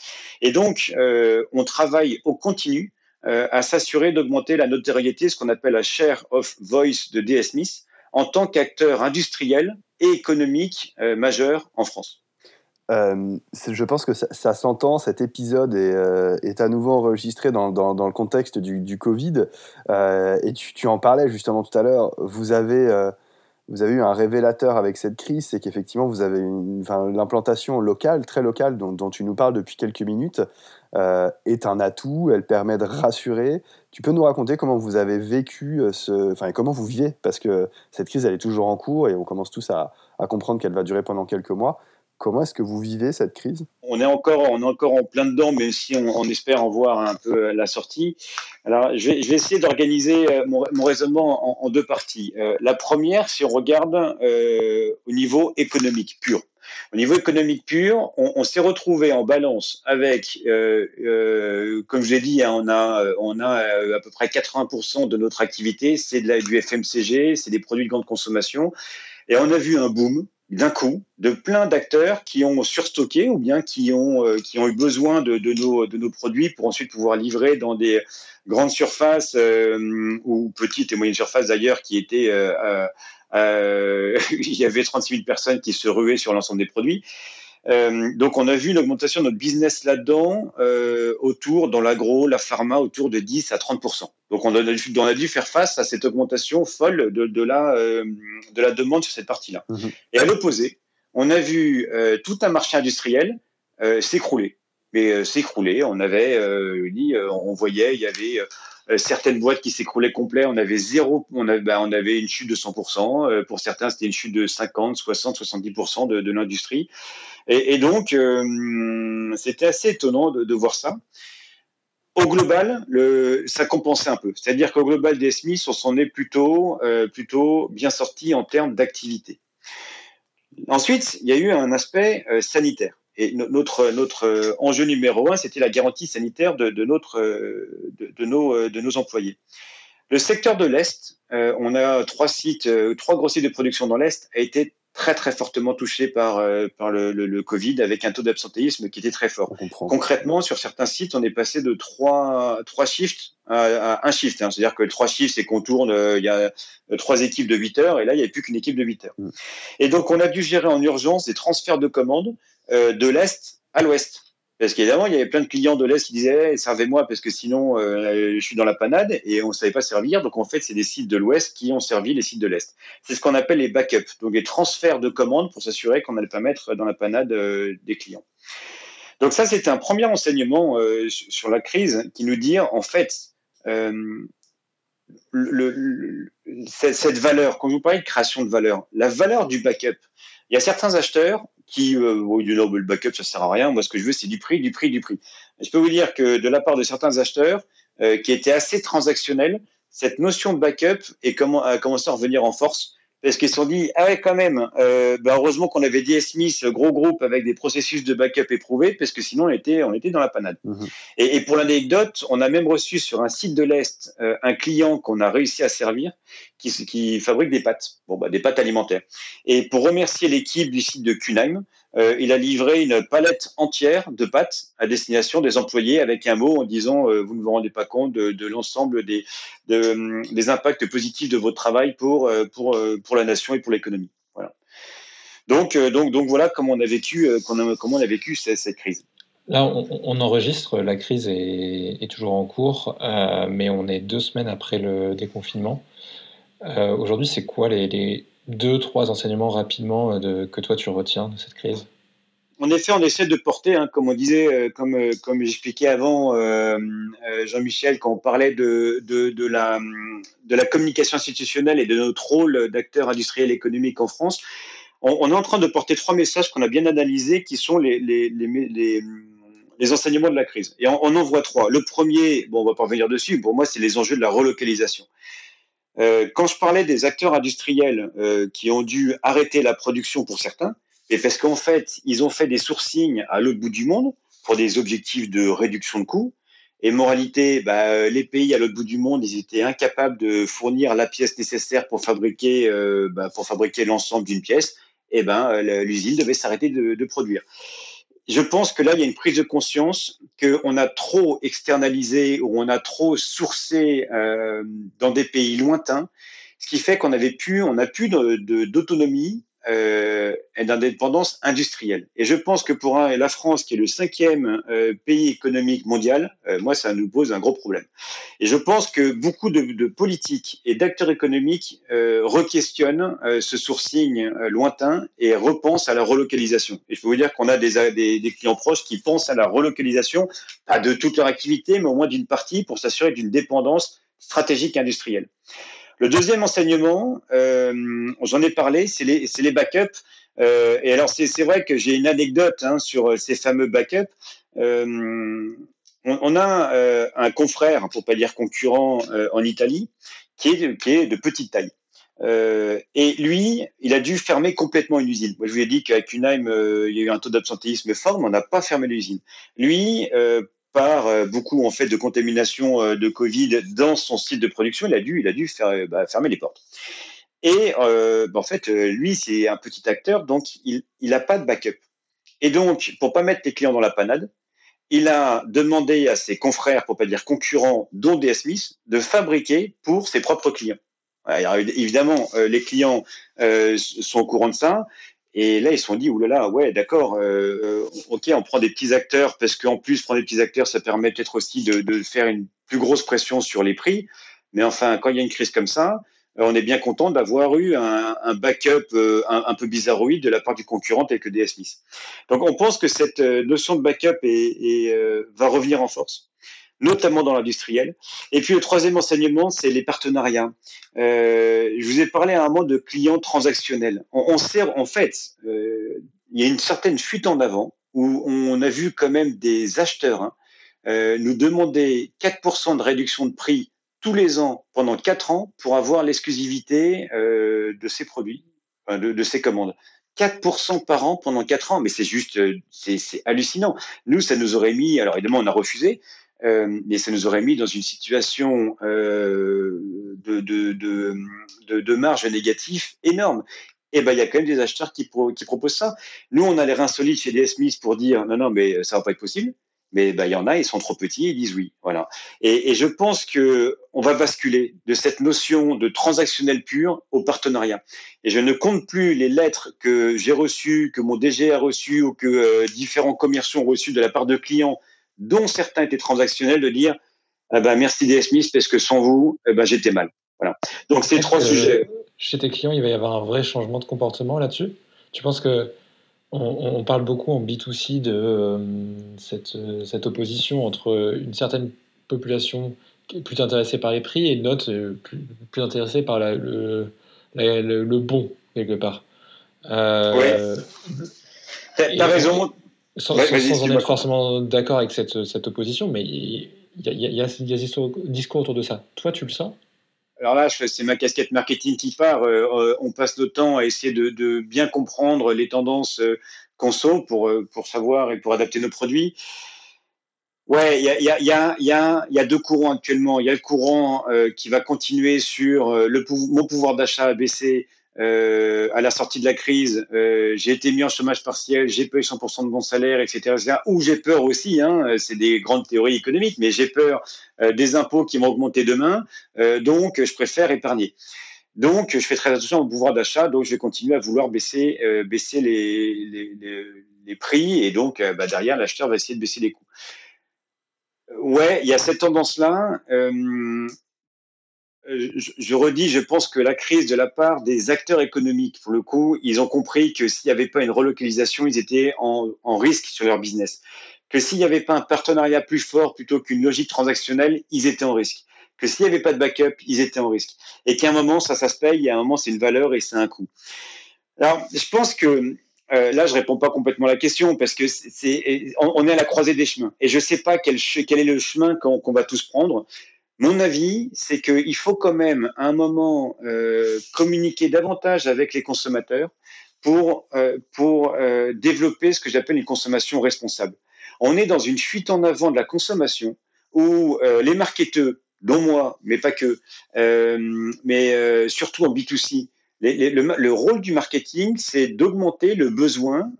Et donc, euh, on travaille au continu à s'assurer d'augmenter la notoriété, ce qu'on appelle la share of voice de DS Smith, en tant qu'acteur industriel et économique majeur en France. Euh, je pense que ça, s'entend, cet épisode est, euh, à nouveau enregistré dans, le contexte du, Covid. Euh, et tu, en parlais justement tout à l'heure. Vous avez, vous avez eu un révélateur avec cette crise, c'est qu'effectivement, vous avez l'implantation locale, très locale, dont, tu nous parles depuis quelques minutes, est un atout, elle permet de rassurer. Tu peux nous raconter comment vous avez vécu ce, enfin comment vous vivez, parce que cette crise elle est toujours en cours et on commence tous à comprendre qu'elle va durer pendant quelques mois. Comment est-ce que vous vivez cette crise? On est, encore, on est encore en plein dedans, mais si on, espère en voir un peu la sortie. Alors, je vais, essayer d'organiser euh, mon, raisonnement en, deux parties. la première, si on regarde au niveau économique pur. Au niveau économique pur, on, s'est retrouvé en balance avec, euh, euh, comme je l'ai dit, hein, on a, on a euh, à peu près 80% de notre activité, c'est du FMCG, c'est des produits de grande consommation, et on a vu un boom d'un coup de plein d'acteurs qui ont surstocké ou bien qui ont, qui ont eu besoin de, de, nos, de nos produits pour ensuite pouvoir livrer dans des grandes surfaces ou petites et moyennes surfaces d'ailleurs qui étaient euh, <laughs> il y avait 36 000 personnes qui se ruaient sur l'ensemble des produits. Euh, donc on a vu une augmentation de notre business là-dedans, euh, autour, dans l'agro, la pharma, autour de 10 à 30% Donc on a, on a, dû faire face à cette augmentation folle de, de la, euh, de la demande sur cette partie-là. Mhm. Et à l'opposé, on a vu euh, tout un marché industriel euh, s'écrouler. Mais s'écrouler, on avait dit, on voyait, il y avait euh, certaines boîtes qui s'écroulaient complet, on avait zéro, on avait, bah, une chute de 100%. Euh, pour certains, c'était une chute de 50, 60, 70% de, l'industrie. Et, donc, euh, c'était assez étonnant de, voir ça. Au global, ça compensait un peu. C'est-à-dire qu'au global, Smiths, on s'en est plutôt, euh, plutôt bien sorti en termes d'activité. Ensuite, il y a eu un aspect sanitaire. Et notre, notre euh, enjeu numéro un, c'était la garantie sanitaire de, de notre, euh, de, de, nos, euh, de nos employés. Le secteur de l'Est, on a trois sites, trois gros sites de production dans l'Est, a été très très fortement touché par, par le, le, le, Covid avec un taux d'absentéisme qui était très fort. Concrètement, sur certains sites, on est passé de trois, trois shifts à, à un shift. Hein. C'est-à-dire que trois shifts, c'est qu'on tourne, il y a trois équipes de 8 heures et là, il n'y a plus qu'une équipe de 8 heures. Mm. Et donc, on a dû gérer en urgence des transferts de commandes euh, de l'Est à l'Ouest. Parce qu'évidemment, il y avait plein de clients de l'Est qui disaient servez-moi parce que sinon euh, je suis dans la panade et on ne savait pas servir. Donc en fait, c'est des sites de l'Ouest qui ont servi les sites de l'Est. C'est ce qu'on appelle les backups, donc les transferts de commandes pour s'assurer qu'on n'allait pas mettre dans la panade euh, des clients. Donc ça, c'était un premier enseignement sur la crise qui nous dit en fait cette, valeur, quand vous parlez de création de valeur, la valeur du backup, il y a certains acheteurs qui euh, bon, du le backup ça sert à rien. Moi, ce que je veux, c'est du prix, du prix, du prix. je peux vous dire que de la part de certains acheteurs euh, qui étaient assez transactionnels, cette notion de backup est comment, a commencé à revenir en force parce qu'ils se sont dit ah ouais quand même euh, bah heureusement qu'on avait DS Smith gros groupe avec des processus de backup éprouvés parce que sinon on était on était dans la panade mhm. et, et, pour l'anecdote on a même reçu sur un site de l'est euh, un client qu'on a réussi à servir qui, fabrique des pâtes bon bah des pâtes alimentaires et pour remercier l'équipe du site de Kunheim euh, il a livré une palette entière de pâtes à destination des employés avec un mot en disant euh, vous ne vous rendez pas compte de, l'ensemble des, de, des impacts positifs de votre travail pour, euh, pour, pour la nation et pour l'économie. Voilà. Donc, donc, donc voilà comment on a vécu, comment on a vécu cette, crise. Là, on, enregistre, la crise est, toujours en cours, mais on est deux semaines après le déconfinement. Euh, Aujourd'hui, c'est quoi les, deux, trois enseignements rapidement euh, que toi tu retiens de cette crise? En effet, on essaie de porter, hein, comme on disait, euh, comme, comme j'expliquais avant, Jean-Michel, quand on parlait de, de, la, de la communication institutionnelle et de notre rôle d'acteur industriel économique en France, on, on, est en train de porter trois messages qu'on a bien analysés, qui sont les, les, les, les, les enseignements de la crise. Et on, on, en voit trois. Le premier, bon, on va pas revenir dessus, pour moi, c'est les enjeux de la relocalisation. Euh, quand je parlais des acteurs industriels euh, qui ont dû arrêter la production pour certains, et parce qu'en fait, ils ont fait des sourcings à l'autre bout du monde pour des objectifs de réduction de coûts. Et moralité, bah, les pays à l'autre bout du monde, ils étaient incapables de fournir la pièce nécessaire pour fabriquer, euh, bah, fabriquer l'ensemble d'une pièce. Et ben, l'usine devait s'arrêter de, de produire je pense que là, il y a une prise de conscience qu'on a trop externalisé ou on a trop sourcé euh, dans des pays lointains, ce qui fait qu'on avait plus, on a plus d'autonomie euh, d'indépendance industrielle. Et je pense que pour un, la France, qui est le cinquième euh, pays économique mondial, euh, moi, ça nous pose un gros problème. Et je pense que beaucoup de, politiques et d'acteurs économiques euh, requestionnent ce sourcing lointain et repensent à la relocalisation. Et je peux vous dire qu'on a des, des, clients proches qui pensent à la relocalisation, pas de toute leur activité, mais au moins d'une partie, pour s'assurer d'une dépendance stratégique industrielle. Le deuxième enseignement, euh, j'en ai parlé, c'est les, les backups. Euh, et alors, c'est vrai que j'ai une anecdote hein, sur ces fameux backups. Euh, on, on, a euh, un confrère, pour pas dire concurrent, euh, en Italie, qui est, qui est de petite taille. Euh, et lui, il a dû fermer complètement une usine. Moi, je vous ai dit qu'à Cunheim, il y a eu un taux d'absentéisme fort, mais on n'a pas fermé l'usine. Lui, par euh, beaucoup en fait de contamination euh, de Covid dans son site de production, il a dû, il a dû euh, bah, fermer les portes. Et bah, en fait, lui, c'est un petit acteur, donc il n'a pas de backup. Et donc, pour pas mettre les clients dans la panade, il a demandé à ses confrères, pour pas dire concurrents, dont DS Smith, de fabriquer pour ses propres clients. Évidemment, les clients sont au courant de ça. Et là, ils se sont dit, oulala, ouais, d'accord, euh, euh, ok, on prend des petits acteurs, parce qu'en plus, prendre des petits acteurs, ça permet peut-être aussi de, de, faire une plus grosse pression sur les prix. Mais enfin, quand il y a une crise comme ça, euh, on est bien content d'avoir eu un, un backup euh, un, un, peu bizarroïde de la part du concurrent tel que DS Smith. Donc, on pense que cette notion de backup est, est, va revenir en force notamment dans l'industriel. Et puis le troisième enseignement, c'est les partenariats. Euh, je vous ai parlé à un moment de clients transactionnels. On, on sert, en fait, euh, il y a une certaine fuite en avant où on a vu quand même des acheteurs hein, euh, nous demander 4% de réduction de prix tous les ans pendant 4 ans pour avoir l'exclusivité de ces produits, de, de ces commandes. 4% par an pendant 4 ans, mais c'est juste, c'est hallucinant. Nous, ça nous aurait mis, alors évidemment, on a refusé, euh, et ça nous aurait mis dans une situation euh, de, de, de, de, marge négative énorme. Et ben il y a quand même des acheteurs qui, pro, qui proposent ça. Nous, on a l'air insolite chez DS Smith pour dire non, non, mais ça va pas être possible. Mais ben, il y en a, ils sont trop petits, ils disent oui. Voilà. Et, et je pense que on va basculer de cette notion de transactionnel pur au partenariat. Et je ne compte plus les lettres que j'ai reçues, que mon DG a reçues ou que euh, différents commerciaux ont reçues de la part de clients dont certains étaient transactionnels, de dire ah ben, merci DS Smith parce que sans vous, eh ben, j'étais mal. Voilà. Donc ces trois sujets. Chez tes clients, il va y avoir un vrai changement de comportement là-dessus. Tu penses que on, on, parle beaucoup en B2C de euh, cette, cette, opposition entre une certaine population qui est plus intéressée par les prix et une autre euh, plus, plus intéressée par la, le, la, le, le, bon, quelque part. Euh, oui. Tu as raison. Sans, ouais, sans, sans en être forcément d'accord avec cette, cette, opposition, mais il y y y a des discours autour de ça. Toi, tu le sens? Alors là, c'est ma casquette marketing qui part. Euh, on passe notre temps à essayer de, de bien comprendre les tendances euh, conso pour, euh, pour savoir et pour adapter nos produits. Ouais, il y a, y, a, y, a, y, a, y a deux courants actuellement. Il y a le courant euh, qui va continuer sur euh, le mon pouvoir d'achat a baissé euh, à la sortie de la crise, euh, j'ai été mis en chômage partiel, j'ai payé 100% de mon salaire, etc. etc. ou j'ai peur aussi, hein, c'est des grandes théories économiques, mais j'ai peur euh, des impôts qui vont augmenter demain, euh, donc je préfère épargner. Donc je fais très attention au pouvoir d'achat, donc je vais continuer à vouloir baisser, euh, baisser les, les, prix, et donc euh, bah, derrière l'acheteur va essayer de baisser les coûts. Ouais, il y a cette tendance-là. Euh, je, redis, je pense que la crise de la part des acteurs économiques, pour le coup, ils ont compris que s'il n'y avait pas une relocalisation, ils étaient en, risque sur leur business. Que s'il n'y avait pas un partenariat plus fort plutôt qu'une logique transactionnelle, ils étaient en risque. Que s'il n'y avait pas de backup, ils étaient en risque. Et qu'à un moment, ça, ça se paye, et à un moment, c'est une valeur et c'est un coût. Alors, je pense que euh, là, je réponds pas complètement à la question parce que c'est, on, est à la croisée des chemins et je sais pas quel, est le chemin qu'on va tous prendre. Mon avis, c'est qu'il faut quand même, à un moment, euh, communiquer davantage avec les consommateurs pour, euh, pour euh, développer ce que j'appelle une consommation responsable. On est dans une fuite en avant de la consommation où euh, les marketeurs, dont moi, mais pas que, euh, mais euh, surtout en B2C, les, le, le, rôle du marketing, c'est d'augmenter le besoin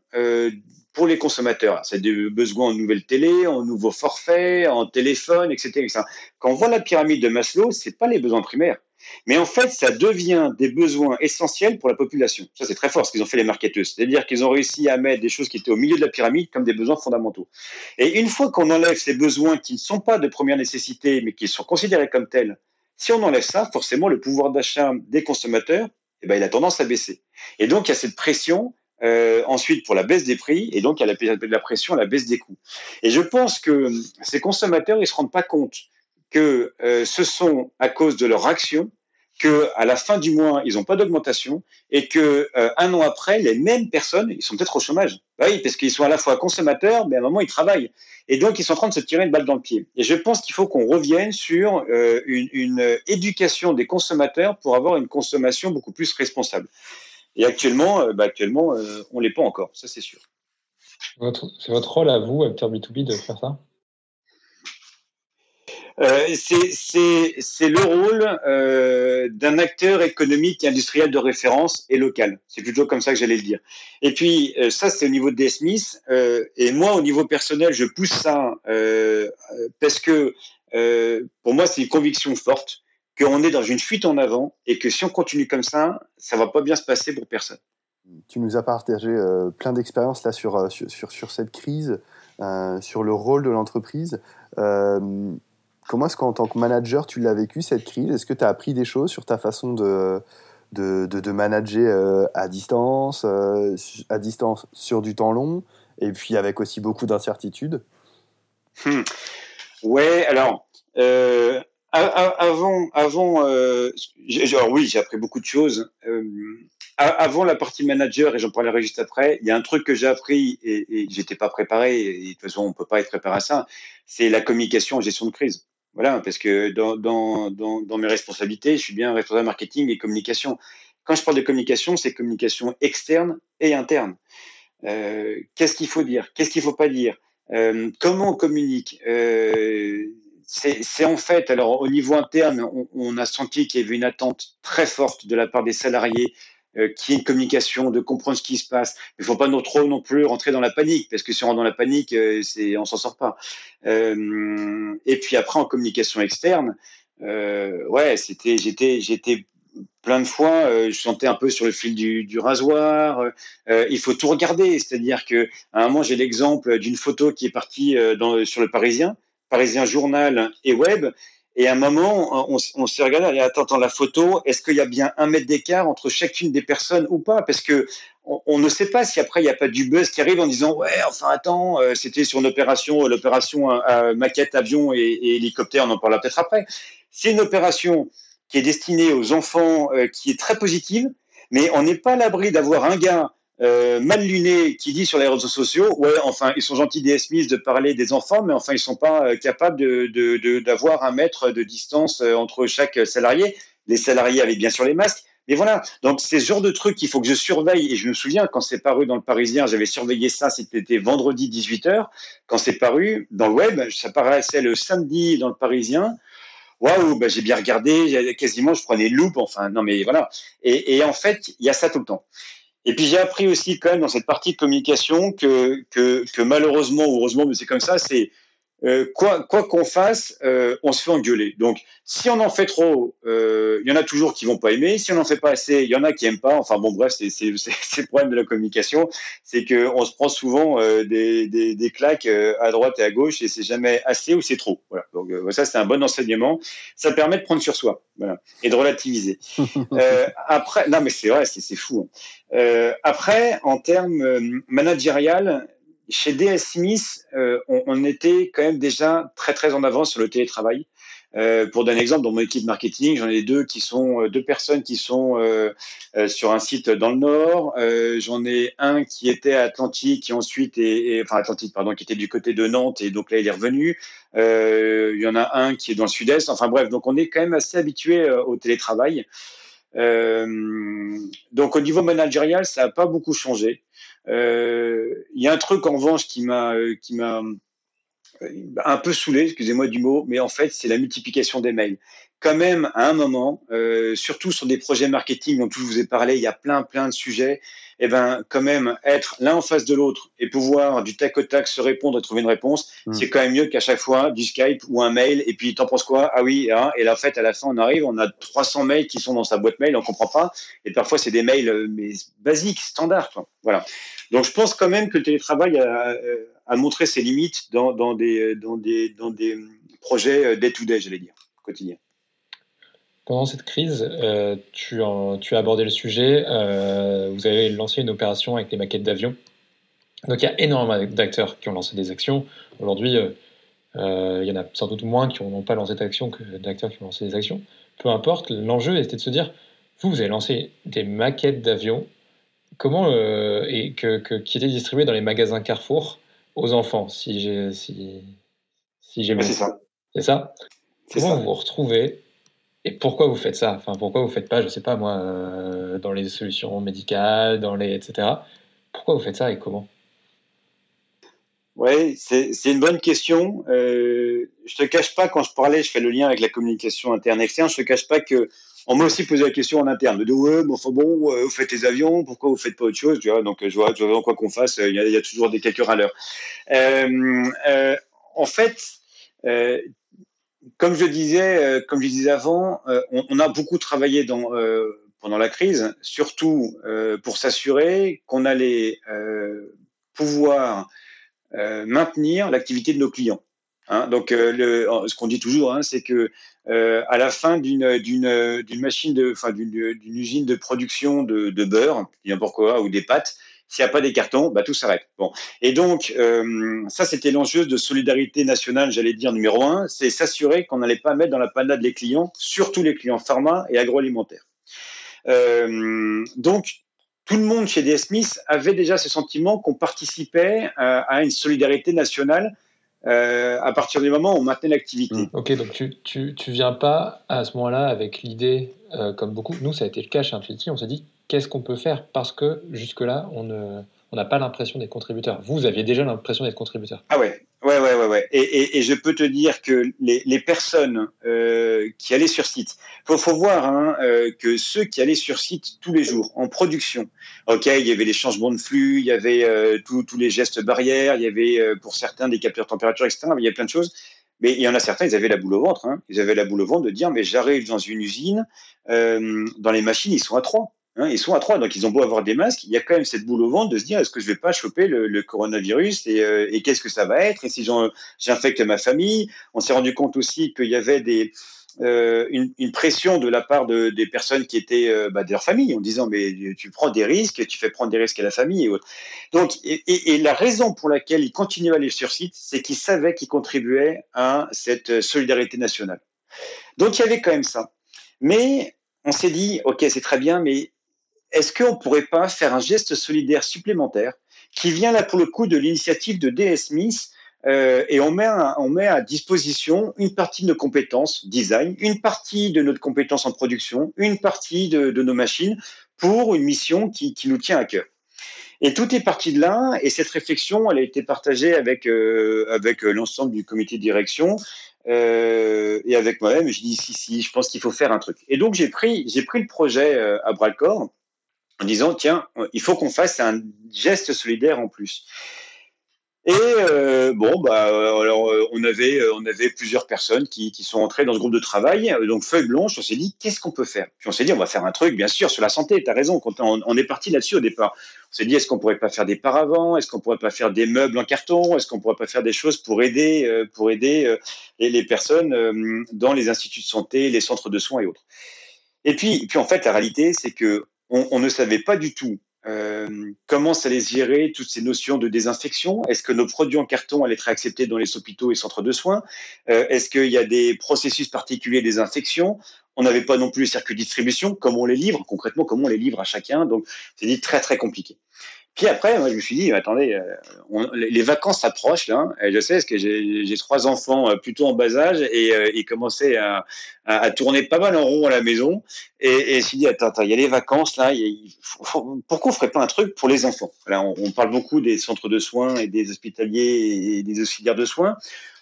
pour les consommateurs. C'est des besoins en nouvelles télé, en nouveaux forfaits, en téléphone, etc.. Quand on voit la pyramide de Maslow, c'est pas les besoins primaires. Mais en fait, ça devient des besoins essentiels pour la population. Ça, c'est très fort ce qu'ils ont fait les marketeurs. C'est-à-dire qu'ils ont réussi à mettre des choses qui étaient au milieu de la pyramide comme des besoins fondamentaux. Et une fois qu'on enlève ces besoins qui ne sont pas de première nécessité, mais qui sont considérés comme tels, si on enlève ça, forcément, le pouvoir d'achat des consommateurs, eh ben, il a tendance à baisser. Et donc, il y a cette pression euh, ensuite pour la baisse des prix, et donc il y a la, pression à la baisse des coûts. Et je pense que ces consommateurs, ils se rendent pas compte que euh, ce sont à cause de leur action que à la fin du mois ils n'ont pas d'augmentation et que euh, un an après les mêmes personnes ils sont peut-être au chômage. Bah oui, parce qu'ils sont à la fois consommateurs, mais à un moment ils travaillent et donc ils sont en train de se tirer une balle dans le pied. Et je pense qu'il faut qu'on revienne sur une, une éducation des consommateurs pour avoir une consommation beaucoup plus responsable. Et actuellement, euh, bah actuellement euh, on ne l'est pas encore, ça c'est sûr. C'est votre rôle à vous, acteur B2B, de faire ça? Euh, c'est le rôle euh, d'un acteur économique et industriel de référence et local. C'est plutôt comme ça que j'allais le dire. Et puis, euh, ça, c'est au niveau de Smith. Euh, et moi, au niveau personnel, je pousse ça parce que pour moi, c'est une conviction forte qu'on est dans une fuite en avant et que si on continue comme ça, ça va pas bien se passer pour personne. Tu nous as partagé euh, plein d'expériences là sur, euh, sur, sur, cette crise, euh, sur le rôle de l'entreprise. comment est-ce qu'en tant que manager, tu l'as vécu cette crise? Est-ce que tu as appris des choses sur ta façon de, de, de, manager à distance, à distance sur du temps long, et puis avec aussi beaucoup d'incertitudes? Hmm. Ouais, alors avant, avant, euh, oui, j'ai appris beaucoup de choses. Euh, avant la partie manager, et j'en parlerai juste après, il y a un truc que j'ai appris et, j'étais pas préparé. Et de toute façon, on peut pas être préparé à ça. C'est la communication en gestion de crise. Voilà, parce que dans, dans, mes responsabilités, je suis bien responsable marketing et communication. Quand je parle de communication, c'est communication externe et interne. Euh, Qu'est-ce qu'il faut dire? Qu'est-ce qu'il faut pas dire? Comment on communique? C'est en fait, alors au niveau interne, on, a senti qu'il y avait une attente très forte de la part des salariés euh, qui est une communication, de comprendre ce qui se passe. Il ne faut pas non trop non plus rentrer dans la panique, parce que si on rentre dans la panique, euh, c'est on s'en sort pas. Euh, et puis après en communication externe, euh, ouais, j'étais, plein de fois, euh, je sentais un peu sur le fil du, rasoir. il faut tout regarder, c'est-à-dire que à un moment j'ai l'exemple d'une photo qui est partie sur le Parisien Parisien Journal et Web. Et à un moment, on, s'est regardé, attends, attends, la photo, est-ce qu'il y a bien un mètre d'écart entre chacune des personnes ou pas? Parce que on, ne sait pas si après il n'y a pas du buzz qui arrive en disant ouais, enfin attends, euh, c'était sur une opération, l'opération maquette avion et, et, hélicoptère, on en parlera peut-être après. C'est une opération qui est destinée aux enfants, euh, qui est très positive, mais on n'est pas à l'abri d'avoir un gars euh, mal luné qui dit sur les réseaux sociaux, ouais, enfin, ils sont gentils des Smiths de parler des enfants, mais enfin, ils sont pas euh, capables de, d'avoir un mètre de distance euh, entre chaque salarié. Les salariés avaient bien sûr les masques, mais voilà. Donc, c'est ce genre de truc qu'il faut que je surveille. Et je me souviens, quand c'est paru dans le Parisien, j'avais surveillé ça, c'était vendredi 18h. Quand c'est paru dans le web, ça paraissait le samedi dans le Parisien. Waouh, bah, j'ai bien regardé, quasiment, je prenais loupe, enfin, non, mais voilà. Et, et en fait, il y a ça tout le temps. Et puis j'ai appris aussi quand même dans cette partie de communication que, que, malheureusement heureusement, mais c'est comme ça, c'est euh, quoi quoi qu'on fasse, euh, on se fait engueuler. Donc, si on en fait trop, euh, il y en a toujours qui vont pas aimer. Si on en fait pas assez, il y en a qui aiment pas. Enfin bon, bref, c'est c'est <laughs> le problème de la communication, c'est que on se prend souvent des, des, des claques à droite et à gauche et c'est jamais assez ou c'est trop. Voilà. Donc ça c'est un bon enseignement. Ça permet de prendre sur soi, voilà, et de relativiser. <laughs> après, non mais c'est vrai, c'est fou. Hein. après, en termes managérial, chez DS Smith, euh, on, était quand même déjà très très en avance sur le télétravail. Euh, pour donner un exemple, dans mon équipe marketing, j'en ai deux qui sont euh, deux personnes qui sont sur un site dans le Nord. J'en ai un qui était à Atlantique, qui ensuite est, enfin Atlantique, pardon, qui était du côté de Nantes et donc là il est revenu. il y en a un qui est dans le Sud-Est. Enfin bref, donc on est quand même assez habitué au télétravail. donc au niveau managérial, ça n'a pas beaucoup changé. Euh, il y a un truc en revanche qui m'a qui m'a un peu saoulé, excusez-moi du mot, mais en fait, c'est la multiplication des mails. Quand même à un moment, euh, surtout sur des projets marketing dont je vous ai parlé, il y a plein plein de sujets. Et eh ben quand même être l'un en face de l'autre et pouvoir du tac au tac se répondre et trouver une réponse, mm. c'est quand même mieux qu'à chaque fois du Skype ou un mail et puis t'en penses quoi? Ah oui, hein, et là en fait à la fin on arrive, on a 300 mails qui sont dans sa boîte mail, on comprend pas et parfois c'est des mails euh, mais basiques, standards. Quoi. Voilà. Donc je pense quand même que le télétravail a, euh, a montré ses limites dans, dans des dans des dans des projets day to day, j'allais dire, quotidien. Pendant cette crise, euh, tu, as abordé le sujet, euh, vous avez lancé une opération avec les maquettes d'avions. Donc il y a énormément d'acteurs qui ont lancé des actions. Aujourd'hui, euh, il y en a sans doute moins qui n'ont pas lancé d'actions que d'acteurs qui ont lancé des actions. Peu importe, l'enjeu était de se dire, vous, vous avez lancé des maquettes d'avions, comment et que, qui étaient distribuées dans les magasins Carrefour aux enfants, si j'ai si, si j'ai C'est ça. C'est ça? Comment vous vous retrouvez et pourquoi vous faites ça? Enfin, pourquoi vous faites pas, je sais pas moi, euh, dans les solutions médicales, dans les etc. Pourquoi vous faites ça et comment? Oui, c'est une bonne question. Euh, je te cache pas quand je parlais, je fais le lien avec la communication interne externe. Je te cache pas que on m'a aussi posé la question en interne. De ouais, bon, enfin bon, euh, vous faites des avions, pourquoi vous faites pas autre chose? Tu vois Donc je vois, je vois quoi qu'on fasse, il y, a, toujours des quelques râleurs. Euh, en fait comme je disais, euh, comme je disais avant, euh, on, a beaucoup travaillé euh, pendant la crise, surtout pour s'assurer qu'on allait pouvoir maintenir l'activité de nos clients. Hein. donc, ce qu'on dit toujours, hein, c'est que à la fin d'une machine enfin d'une usine de production de, de beurre, n'importe quoi, ou des pâtes, s'il n'y a pas des cartons, bah, tout s'arrête. Bon. Et donc, euh, ça, c'était l'enjeu de solidarité nationale, j'allais dire, numéro un, c'est s'assurer qu'on n'allait pas mettre dans la panade les clients, surtout les clients pharma et agroalimentaires. Euh, donc, tout le monde chez DS Smith avait déjà ce sentiment qu'on participait à, à, une solidarité nationale euh, à partir du moment où on maintenait l'activité. Mmh. Ok, donc tu, tu, tu, viens pas à ce moment-là avec l'idée, euh, comme beaucoup, nous ça a été le cas chez Infinity, on s'est dit qu'est-ce qu'on peut faire Parce que jusque-là, on ne on n'a pas l'impression d'être contributeur. Vous aviez déjà l'impression d'être contributeur. Ah ouais, ouais, ouais, ouais, ouais. Et, et, et je peux te dire que les, les personnes euh, qui allaient sur site, faut, faut voir hein, euh, que ceux qui allaient sur site tous les jours en production, ok, il y avait les changements de flux, il y avait euh, tous les gestes barrières, il y avait euh, pour certains des capteurs température, etc. Il y avait plein de choses. Mais il y en a certains, ils avaient la boule au ventre. Hein. Ils avaient la boule au ventre de dire, mais j'arrive dans une usine, euh, dans les machines, ils sont à trois. Hein, ils sont à trois, donc ils ont beau avoir des masques, il y a quand même cette boule au ventre de se dire est-ce que je vais pas choper le, coronavirus et, euh, et qu'est-ce que ça va être? Et si j'infecte ma famille? On s'est rendu compte aussi qu'il y avait euh, une, pression de la part de, des personnes qui étaient euh, bah, de leur famille en disant mais tu prends des risques, tu fais prendre des risques à la famille et autres. Donc et la raison pour laquelle ils continuaient à aller sur site, c'est qu'ils savaient qu'ils contribuaient à cette solidarité nationale. Donc il y avait quand même ça. Mais on s'est dit, ok, c'est très bien, mais est-ce qu'on ne pourrait pas faire un geste solidaire supplémentaire qui vient là pour le coup de l'initiative de DS Smith euh, et on met, on met à disposition une partie de nos compétences design, une partie de notre compétence en production, une partie de, nos machines pour une mission qui, qui, nous tient à cœur. Et tout est parti de là, et cette réflexion, elle a été partagée avec euh, avec l'ensemble du comité de direction euh, et avec moi-même. Je dis si si, je pense qu'il faut faire un truc. Et donc j'ai pris j'ai pris le projet euh, à bras le corps en disant tiens, il faut qu'on fasse un geste solidaire en plus. Et euh, bon, bah, alors euh, on avait, euh, on avait plusieurs personnes qui, qui sont entrées dans ce groupe de travail. Donc feuille blanche, on s'est dit qu'est-ce qu'on peut faire? Puis on s'est dit on va faire un truc, bien sûr, sur la santé. T'as raison. On, est parti là-dessus au départ, on s'est dit est-ce qu'on pourrait pas faire des paravents, est-ce qu'on pourrait pas faire des meubles en carton, est-ce qu'on pourrait pas faire des choses pour aider, pour aider les, les personnes dans les instituts de santé, les centres de soins et autres? Et puis, puis en fait, la réalité, c'est que on, ne savait pas du tout euh, comment ça les gérer toutes ces notions de désinfection. Est-ce que nos produits en carton allaient être acceptés dans les hôpitaux et centres de soins? Euh, Est-ce qu'il y a des processus particuliers de désinfection On n'avait pas non plus les circuits de distribution, comment on les livre? Concrètement, comment on les livre à chacun? Donc c'est dit très très compliqué. Puis après, moi, je me suis dit, attendez, euh, les vacances s'approchent là. Je sais, parce que j'ai trois enfants euh, plutôt en bas âge et euh, ils commençaient à, tourner pas mal en rond à la maison. Et, et je me suis dit, attends, attends, il y a les vacances là. Pourquoi on ferait pas un truc pour les enfants? Là, on, parle beaucoup des centres de soins et des hospitaliers et des auxiliaires de soins.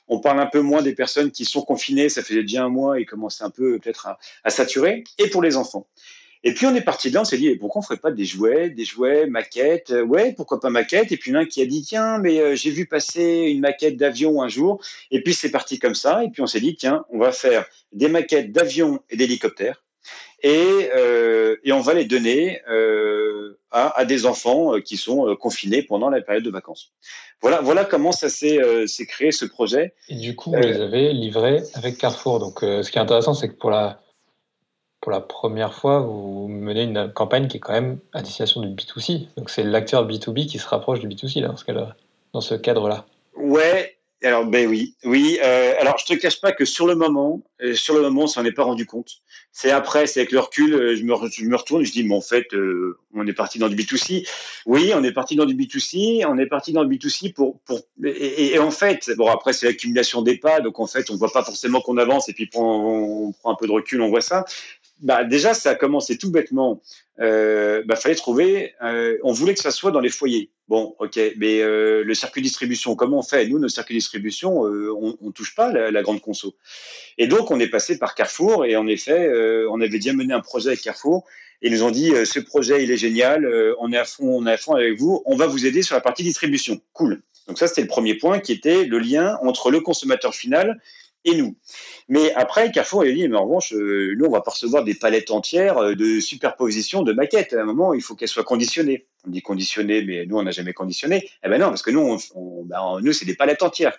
On parle un peu moins des personnes qui sont confinées, ça fait déjà un mois et commencent un peu peut-être à, saturer, et pour les enfants. Et puis on est parti de là, on s'est dit pourquoi on ferait pas des jouets, des jouets, maquettes, ouais, pourquoi pas maquettes? Et puis l'un qui a dit tiens, mais euh, j'ai vu passer une maquette d'avion un jour, et puis c'est parti comme ça. Et puis on s'est dit tiens, on va faire des maquettes d'avions et d'hélicoptères et, euh, et, on va les donner euh, à, à, des enfants euh, qui sont euh, confinés pendant la période de vacances. Voilà, voilà comment ça s'est euh, créé ce projet. Et du coup, vous les avez livrés avec Carrefour. Donc, ce qui est intéressant, c'est que pour la pour la première fois, vous menez une campagne qui est quand même à destination du B2C. Donc, c'est l'acteur B2B qui se rapproche du B2C là, dans ce, cadre-là. Ouais, alors ben oui, oui. Euh, alors je te cache pas que sur le moment, euh, sur le moment, on s'en est pas rendu compte. C'est après, c'est avec le recul, euh, je me, je me retourne, je dis mais en fait, on est parti dans du B2C. Oui, on est parti dans du B2C, on est parti dans le B2C pour pour et, en fait, bon après c'est l'accumulation des pas, donc en fait on voit pas forcément qu'on avance et puis on, prend un peu de recul, on voit ça. Bah déjà ça a commencé tout bêtement euh, bah, fallait trouver. Euh, on voulait que ça soit dans les foyers. Bon, ok, mais euh, le circuit distribution, comment on fait? Nous, nos circuits distribution, euh, on, on touche pas la, grande conso. Et donc, on est passé par Carrefour et en effet, on avait déjà mené un projet avec Carrefour. Et ils nous ont dit ce projet, il est génial. on est à fond, on est à fond avec vous. On va vous aider sur la partie distribution. Cool. Donc ça, c'était le premier point qui était le lien entre le consommateur final et nous. Mais après, Carrefour a dit, mais en revanche, euh, nous, on va pas recevoir des palettes entières euh, de superposition de maquettes. À un moment, il faut qu'elles soient conditionnées. On dit conditionnées, mais nous, on n'a jamais conditionné. Eh ben non, parce que nous, ben, nous, c'est des palettes entières.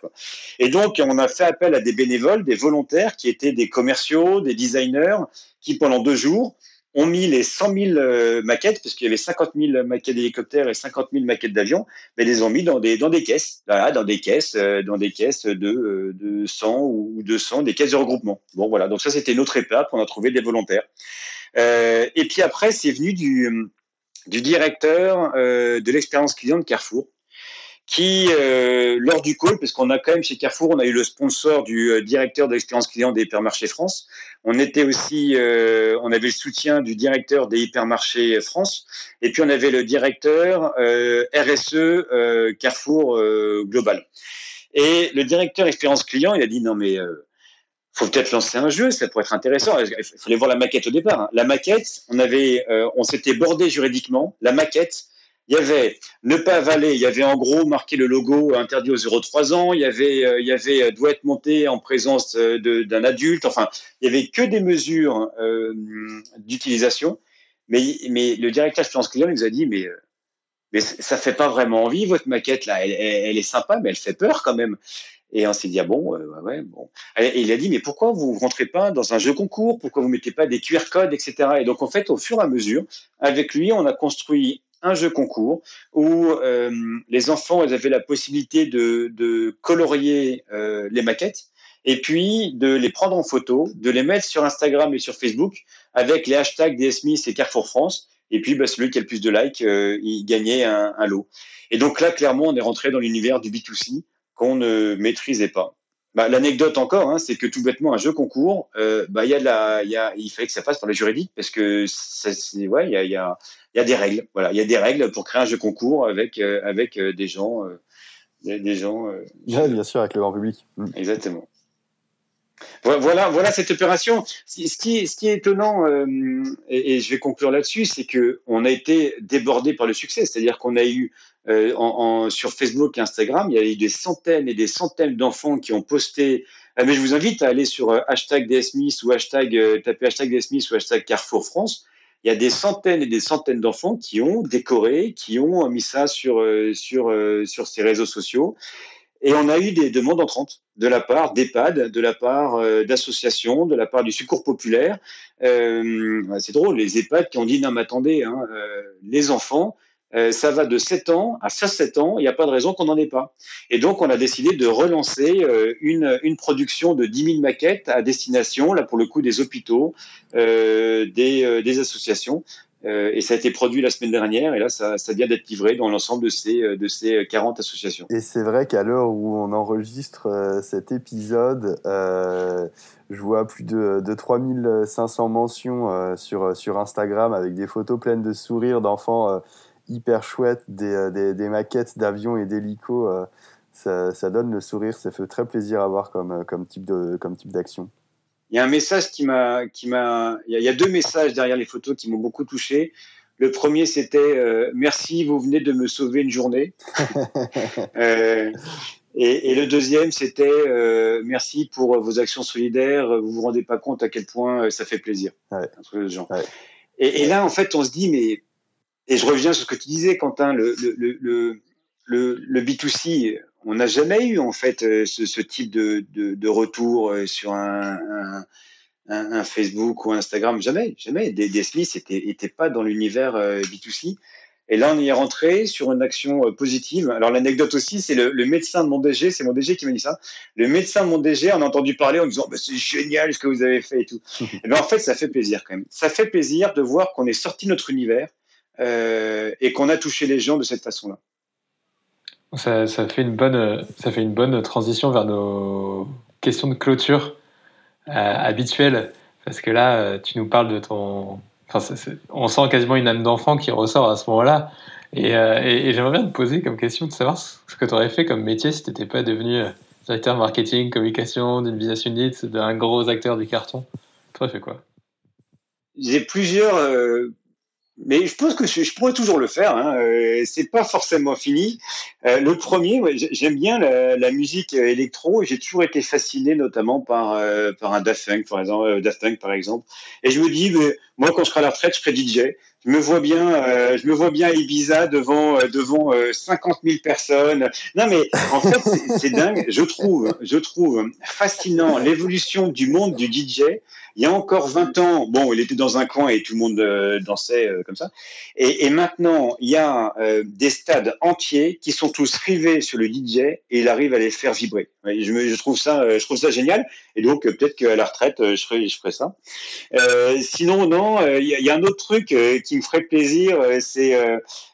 Et donc, on a fait appel à des bénévoles, des volontaires, qui étaient des commerciaux, des designers, qui pendant deux jours ont mis les 100 000 euh, maquettes, parce qu'il y avait 50 000 maquettes d'hélicoptères et 50 000 maquettes d'avions, mais les ont mis dans des, dans des caisses, voilà, dans des caisses, euh, dans des caisses de, euh, de 100 ou 200, des caisses de regroupement. Bon, voilà. Donc ça, c'était notre étape. On a trouvé des volontaires. Euh, et puis après, c'est venu du, du directeur euh, de l'expérience client de Carrefour, qui, euh, lors du call, parce qu'on a quand même chez Carrefour, on a eu le sponsor du euh, directeur de l'expérience client des hypermarchés France. On était aussi, euh, on avait le soutien du directeur des hypermarchés France, et puis on avait le directeur euh, RSE euh, Carrefour Global. Et le directeur expérience client, il a dit non mais faut peut-être lancer un jeu, ça pourrait être intéressant. Il fallait voir la maquette au départ. Hein. La maquette, on avait, on s'était bordé juridiquement. La maquette, il y avait ne pas avaler, il y avait en gros marqué le logo interdit aux 0-3 ans, il y avait, euh, il y avait euh, doit être monté en présence euh, d'un adulte, enfin, il y avait que des mesures d'utilisation, mais, mais le directeur finance client nous a dit, mais, mais ça fait pas vraiment envie, votre maquette là, elle, est sympa, mais elle fait peur quand même. Et on s'est dit, ah bon, euh, ouais, bon. Et il a dit, mais pourquoi vous rentrez pas dans un jeu concours? Pourquoi vous mettez pas des QR codes, etc. Et donc, en fait, au fur et à mesure, avec lui, on a construit un jeu concours où euh, les enfants avaient la possibilité de, colorier euh, les maquettes et puis de les prendre en photo, de les mettre sur Instagram et sur Facebook avec les hashtags DS Smith et Carrefour France. Et puis bah, celui qui a le plus de likes, euh, il gagnait un, un, lot. Et donc là, clairement, on est rentré dans l'univers du B2C qu'on ne maîtrisait pas. Bah, L'anecdote encore, hein, c'est que tout bêtement, un jeu concours, euh, bah, y a de la, y a, il fallait que ça passe par le juridique parce que ouais, il y a, y, a, y a des règles. Voilà, il y a des règles pour créer un jeu concours avec, euh, avec euh, des gens, euh, des, des, gens. Ouais, bien sûr, avec le grand public. Mm. Exactement. Voilà, voilà cette opération. Ce qui, ce qui est étonnant, euh, et, et, je vais conclure là-dessus, c'est que on a été débordé par le succès. C'est-à-dire qu'on a eu euh, sur Facebook et Instagram, il y a eu des centaines et des centaines d'enfants qui ont posté. Euh, mais je vous invite à aller sur euh, hashtag DSMIS ou hashtag euh, taper hashtag DSMIS ou hashtag Carrefour France. Il y a des centaines et des centaines d'enfants qui ont décoré, qui ont mis ça sur sur sur ces réseaux sociaux. Et on a eu des demandes entrantes de la part d'EHPAD, de la part euh, d'associations, de la part du Secours populaire. Euh, c'est drôle, les EHPAD qui ont dit non mais attendez, hein, euh, les enfants, euh, ça va de 7 ans à 16-7 ans, il n'y a pas de raison qu'on n'en ait pas. Et donc on a décidé de relancer euh, une, une, production de 10 000 maquettes à destination, là pour le coup des hôpitaux, des, des associations, euh, et ça a été produit la semaine dernière, et là, ça, vient d'être livré dans l'ensemble de ces, euh, de ces 40 associations. Et c'est vrai qu'à l'heure où on enregistre euh, cet épisode, euh, je vois plus de, de 3500 mentions euh, sur, sur Instagram avec des photos pleines de sourires d'enfants hyper chouettes, des, des, des maquettes d'avions et d'hélicos ça, ça, donne le sourire, ça fait très plaisir à voir comme, comme type de comme type d'action. Il y a un message qui m'a qui m'a il, y a deux messages derrière les photos qui m'ont beaucoup touché. Le premier, c'était euh, merci, vous venez de me sauver une journée. <laughs> euh, et, et, le deuxième, c'était euh, merci pour vos actions solidaires. Vous vous rendez pas compte à quel point ça fait plaisir ouais. Ouais. Et, là, en fait, on se dit, mais et je reviens sur ce que tu disais, Quentin, le, le, le, le, le B2C, on n'a jamais eu en fait ce, ce type de, de, de, retour sur un, un, un, un, Facebook ou Instagram, jamais, jamais. Des, des Smiths n'étaient pas dans l'univers B2C. Et là, on y est rentré sur une action positive. Alors l'anecdote aussi, c'est le, le, médecin de mon DG, c'est mon DG qui m'a dit ça. Le médecin de mon DG en a entendu parler en disant bah, c'est génial ce que vous avez fait et tout. <laughs> et ben en fait, ça fait plaisir quand même. Ça fait plaisir de voir qu'on est sorti de notre univers euh, et qu'on a touché les gens de cette façon-là. Ça, ça, fait une bonne, ça fait une bonne transition vers nos questions de clôture euh, habituelles. Parce que là, euh, tu nous parles de ton. Enfin, on sent quasiment une âme d'enfant qui ressort à ce moment-là. Et, euh, et, et j'aimerais bien te poser comme question de savoir ce que tu aurais fait comme métier si tu n'étais pas devenu euh, directeur marketing, communication d'une business unit, d'un gros acteur du carton. Tu aurais fait quoi? J'ai plusieurs euh, mais je pense que je, pourrais toujours le faire. Hein. Euh, c'est pas forcément fini. Euh, le premier, ouais, j'aime bien la, la, musique électro. J'ai toujours été fasciné, notamment par euh, par un Daft Punk, par exemple, euh, Daft Punk, par exemple. Et je me dis, mais, moi, quand je serai à la retraite, je serai DJ. Je me vois bien, euh, je me vois bien à Ibiza devant devant 50 000 personnes. Non, mais en fait, c'est dingue. Je trouve, je trouve fascinant l'évolution du monde du DJ il y a encore 20 ans, bon, il était dans un coin et tout le monde euh, dansait euh, comme ça. Et, maintenant, il y a euh, des stades entiers qui sont tous rivés sur le DJ et il arrive à les faire vibrer. Je, trouve ça, je trouve ça génial. Et donc peut-être qu'à la retraite, je ferai, ça. Euh, sinon, non, il y, a un autre truc qui me ferait plaisir, c'est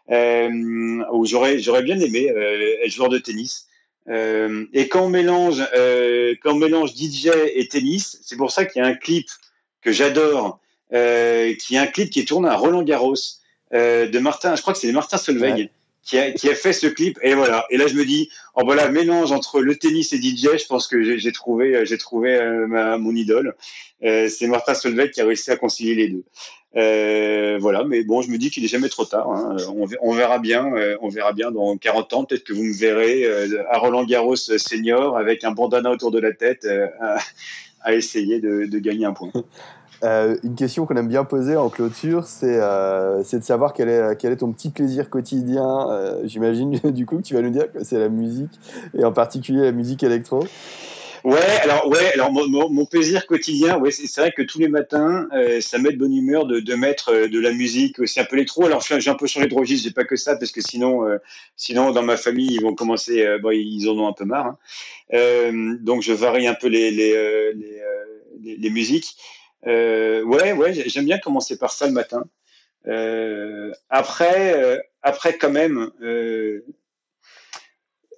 où j'aurais, j'aurais bien aimé être joueur de tennis. Euh, et quand on mélange, euh, quand on mélange DJ et tennis, c'est pour ça qu'il y a un clip que j'adore, euh, qui est un clip qui est tourné à Roland Garros euh, de Martin, je crois que c'est Martin Solveig. Ouais. Qui a, qui a, fait ce clip et voilà et là je me dis oh voilà mélange entre le tennis et DJ je pense que j'ai trouvé j'ai trouvé euh, ma, mon idole euh, c'est Martin Solveig qui a réussi à concilier les deux euh, voilà, mais bon, je me dis qu'il est jamais trop tard. Hein. On, on, verra bien, euh, on verra bien dans 40 ans. Peut-être que vous me verrez euh, à Roland Garros senior avec un bandana autour de la tête euh, à, essayer de, de, gagner un point. <laughs> une question qu'on aime bien poser en clôture, c'est de savoir quel est, quel est ton petit plaisir quotidien. J'imagine <laughs> du coup que tu vas nous dire que c'est la musique et en particulier la musique électro. Ouais, alors ouais, alors mon, mon, mon plaisir quotidien, ouais, c'est vrai que tous les matins, euh, ça met de bonne humeur de, de mettre euh, de la musique aussi un peu électro. Alors j'ai un peu changé de registre, j'ai pas que ça parce que sinon, euh, sinon dans ma famille ils vont commencer, euh, bon, ils en ont un peu marre. Hein. Euh, donc je varie un peu les les les, les, les, musiques. ouais, ouais, j'aime bien commencer par ça le matin. après, après quand même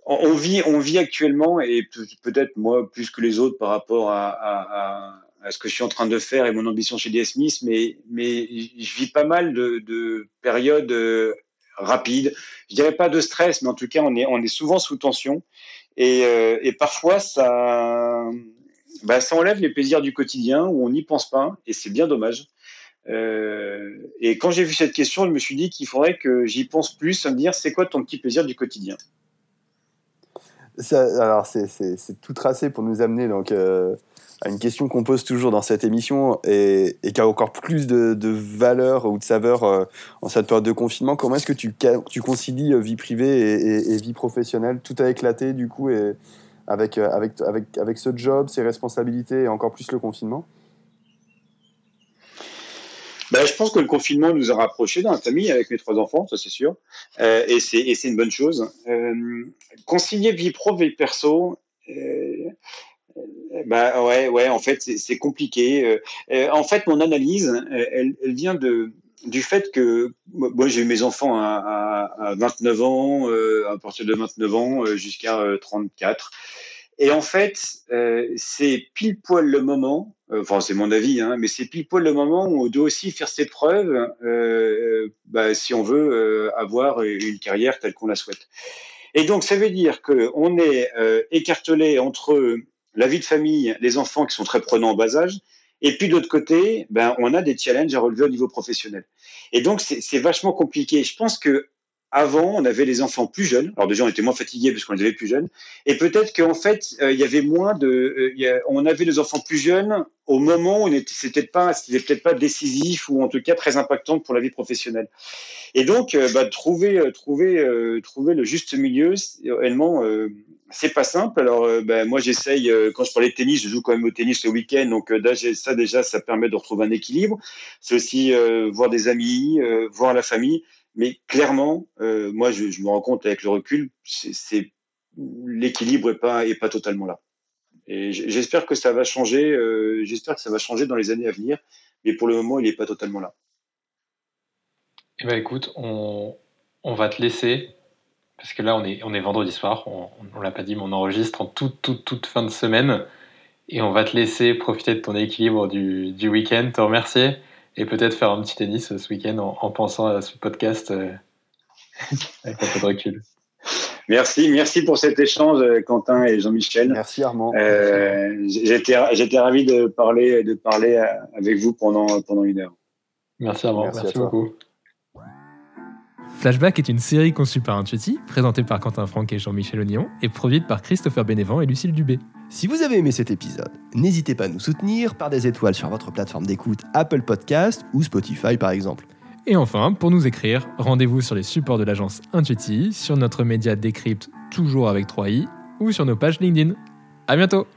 on vit, on vit actuellement, et peut-être moi plus que les autres par rapport à, ce que je suis en train de faire et mon ambition chez DS Smith, mais, mais je vis pas mal de, de périodes euh, rapides. Je dirais pas de stress, mais en tout cas, on est, on est souvent sous tension. Et, euh, et parfois, ça, bah, ça enlève les plaisirs du quotidien où on n'y pense pas, et c'est bien dommage. Euh, et quand j'ai vu cette question, je me suis dit qu'il faudrait que j'y pense plus, à me dire c'est quoi ton petit plaisir du quotidien? Alors, c'est tout tracé pour nous amener donc, euh, à une question qu'on pose toujours dans cette émission et, qui a encore plus de, valeur ou de saveur euh, en cette période de confinement. Comment est-ce que tu, concilies euh, vie privée et, vie professionnelle? Tout a éclaté du coup et avec, avec, avec, avec ce job, ses responsabilités et encore plus le confinement? Ben, je pense que le confinement nous a rapprochés dans la famille avec mes trois enfants, ça c'est sûr, euh, et c'est une bonne chose. Euh, concilier vie pro, vie perso, euh, bah ouais, ouais, en fait c'est compliqué. Euh, en fait, mon analyse, elle, vient de du fait que moi j'ai eu mes enfants à, à, à 29 ans, euh, à partir de 29 ans jusqu'à 34. Et en fait, euh, c'est pile poil le moment, euh, enfin c'est mon avis, hein, mais c'est pile poil le moment où on doit aussi faire ses preuves euh, bah, si on veut avoir une carrière telle qu'on la souhaite. Et donc, ça veut dire qu'on est euh, écartelé entre la vie de famille, les enfants qui sont très prenants en bas âge, et puis d'autre côté, ben, on a des challenges à relever au niveau professionnel. Et donc, c'est vachement compliqué. Je pense que avant, on avait les enfants plus jeunes. Alors déjà, on était moins fatigués parce qu'on les avait plus jeunes. Et peut-être qu'en fait, euh, il y avait moins de, euh, on avait les enfants plus jeunes au moment où c'était pas, c'était peut-être pas décisif ou en tout cas très impactant pour la vie professionnelle. Et donc, euh, bah, trouver, trouver, trouver le juste milieu, c'est pas simple. Alors, bah, moi, j'essaye. quand je parlais de tennis, je joue quand même au tennis le week-end. Donc, ça déjà, ça permet de retrouver un équilibre. C'est aussi voir des amis, voir la famille. Mais clairement, euh, moi, je, me rends compte avec le recul, c'est l'équilibre est pas est pas totalement là. Et j'espère que ça va changer. Euh, j'espère que ça va changer dans les années à venir. Mais pour le moment, il n'est pas totalement là. Eh ben, écoute, on, on va te laisser parce que là, on est, on est vendredi soir. On, on l'a pas dit, mais on enregistre en toute, toute, toute fin de semaine. Et on va te laisser profiter de ton équilibre du, du week-end, te remercier et peut-être faire un petit tennis ce week-end en, pensant à ce podcast euh, <laughs> avec un peu de recul. Merci, merci pour cet échange, euh, Quentin et Jean-Michel. Merci Armand. Euh, j'étais, j'étais ravi de parler, de parler avec vous pendant, pendant une heure. Merci Armand, merci, merci beaucoup. Flashback est une série conçue par Intuiti, présentée par Quentin Franck et Jean-Michel Ognon, et produite par Christopher Bénévent et Lucille Dubé. Si vous avez aimé cet épisode, n'hésitez pas à nous soutenir par des étoiles sur votre plateforme d'écoute Apple Podcast ou Spotify par exemple. Et enfin, pour nous écrire, rendez-vous sur les supports de l'agence Intuiti, sur notre média Décrypte toujours avec 3i, ou sur nos pages LinkedIn. À bientôt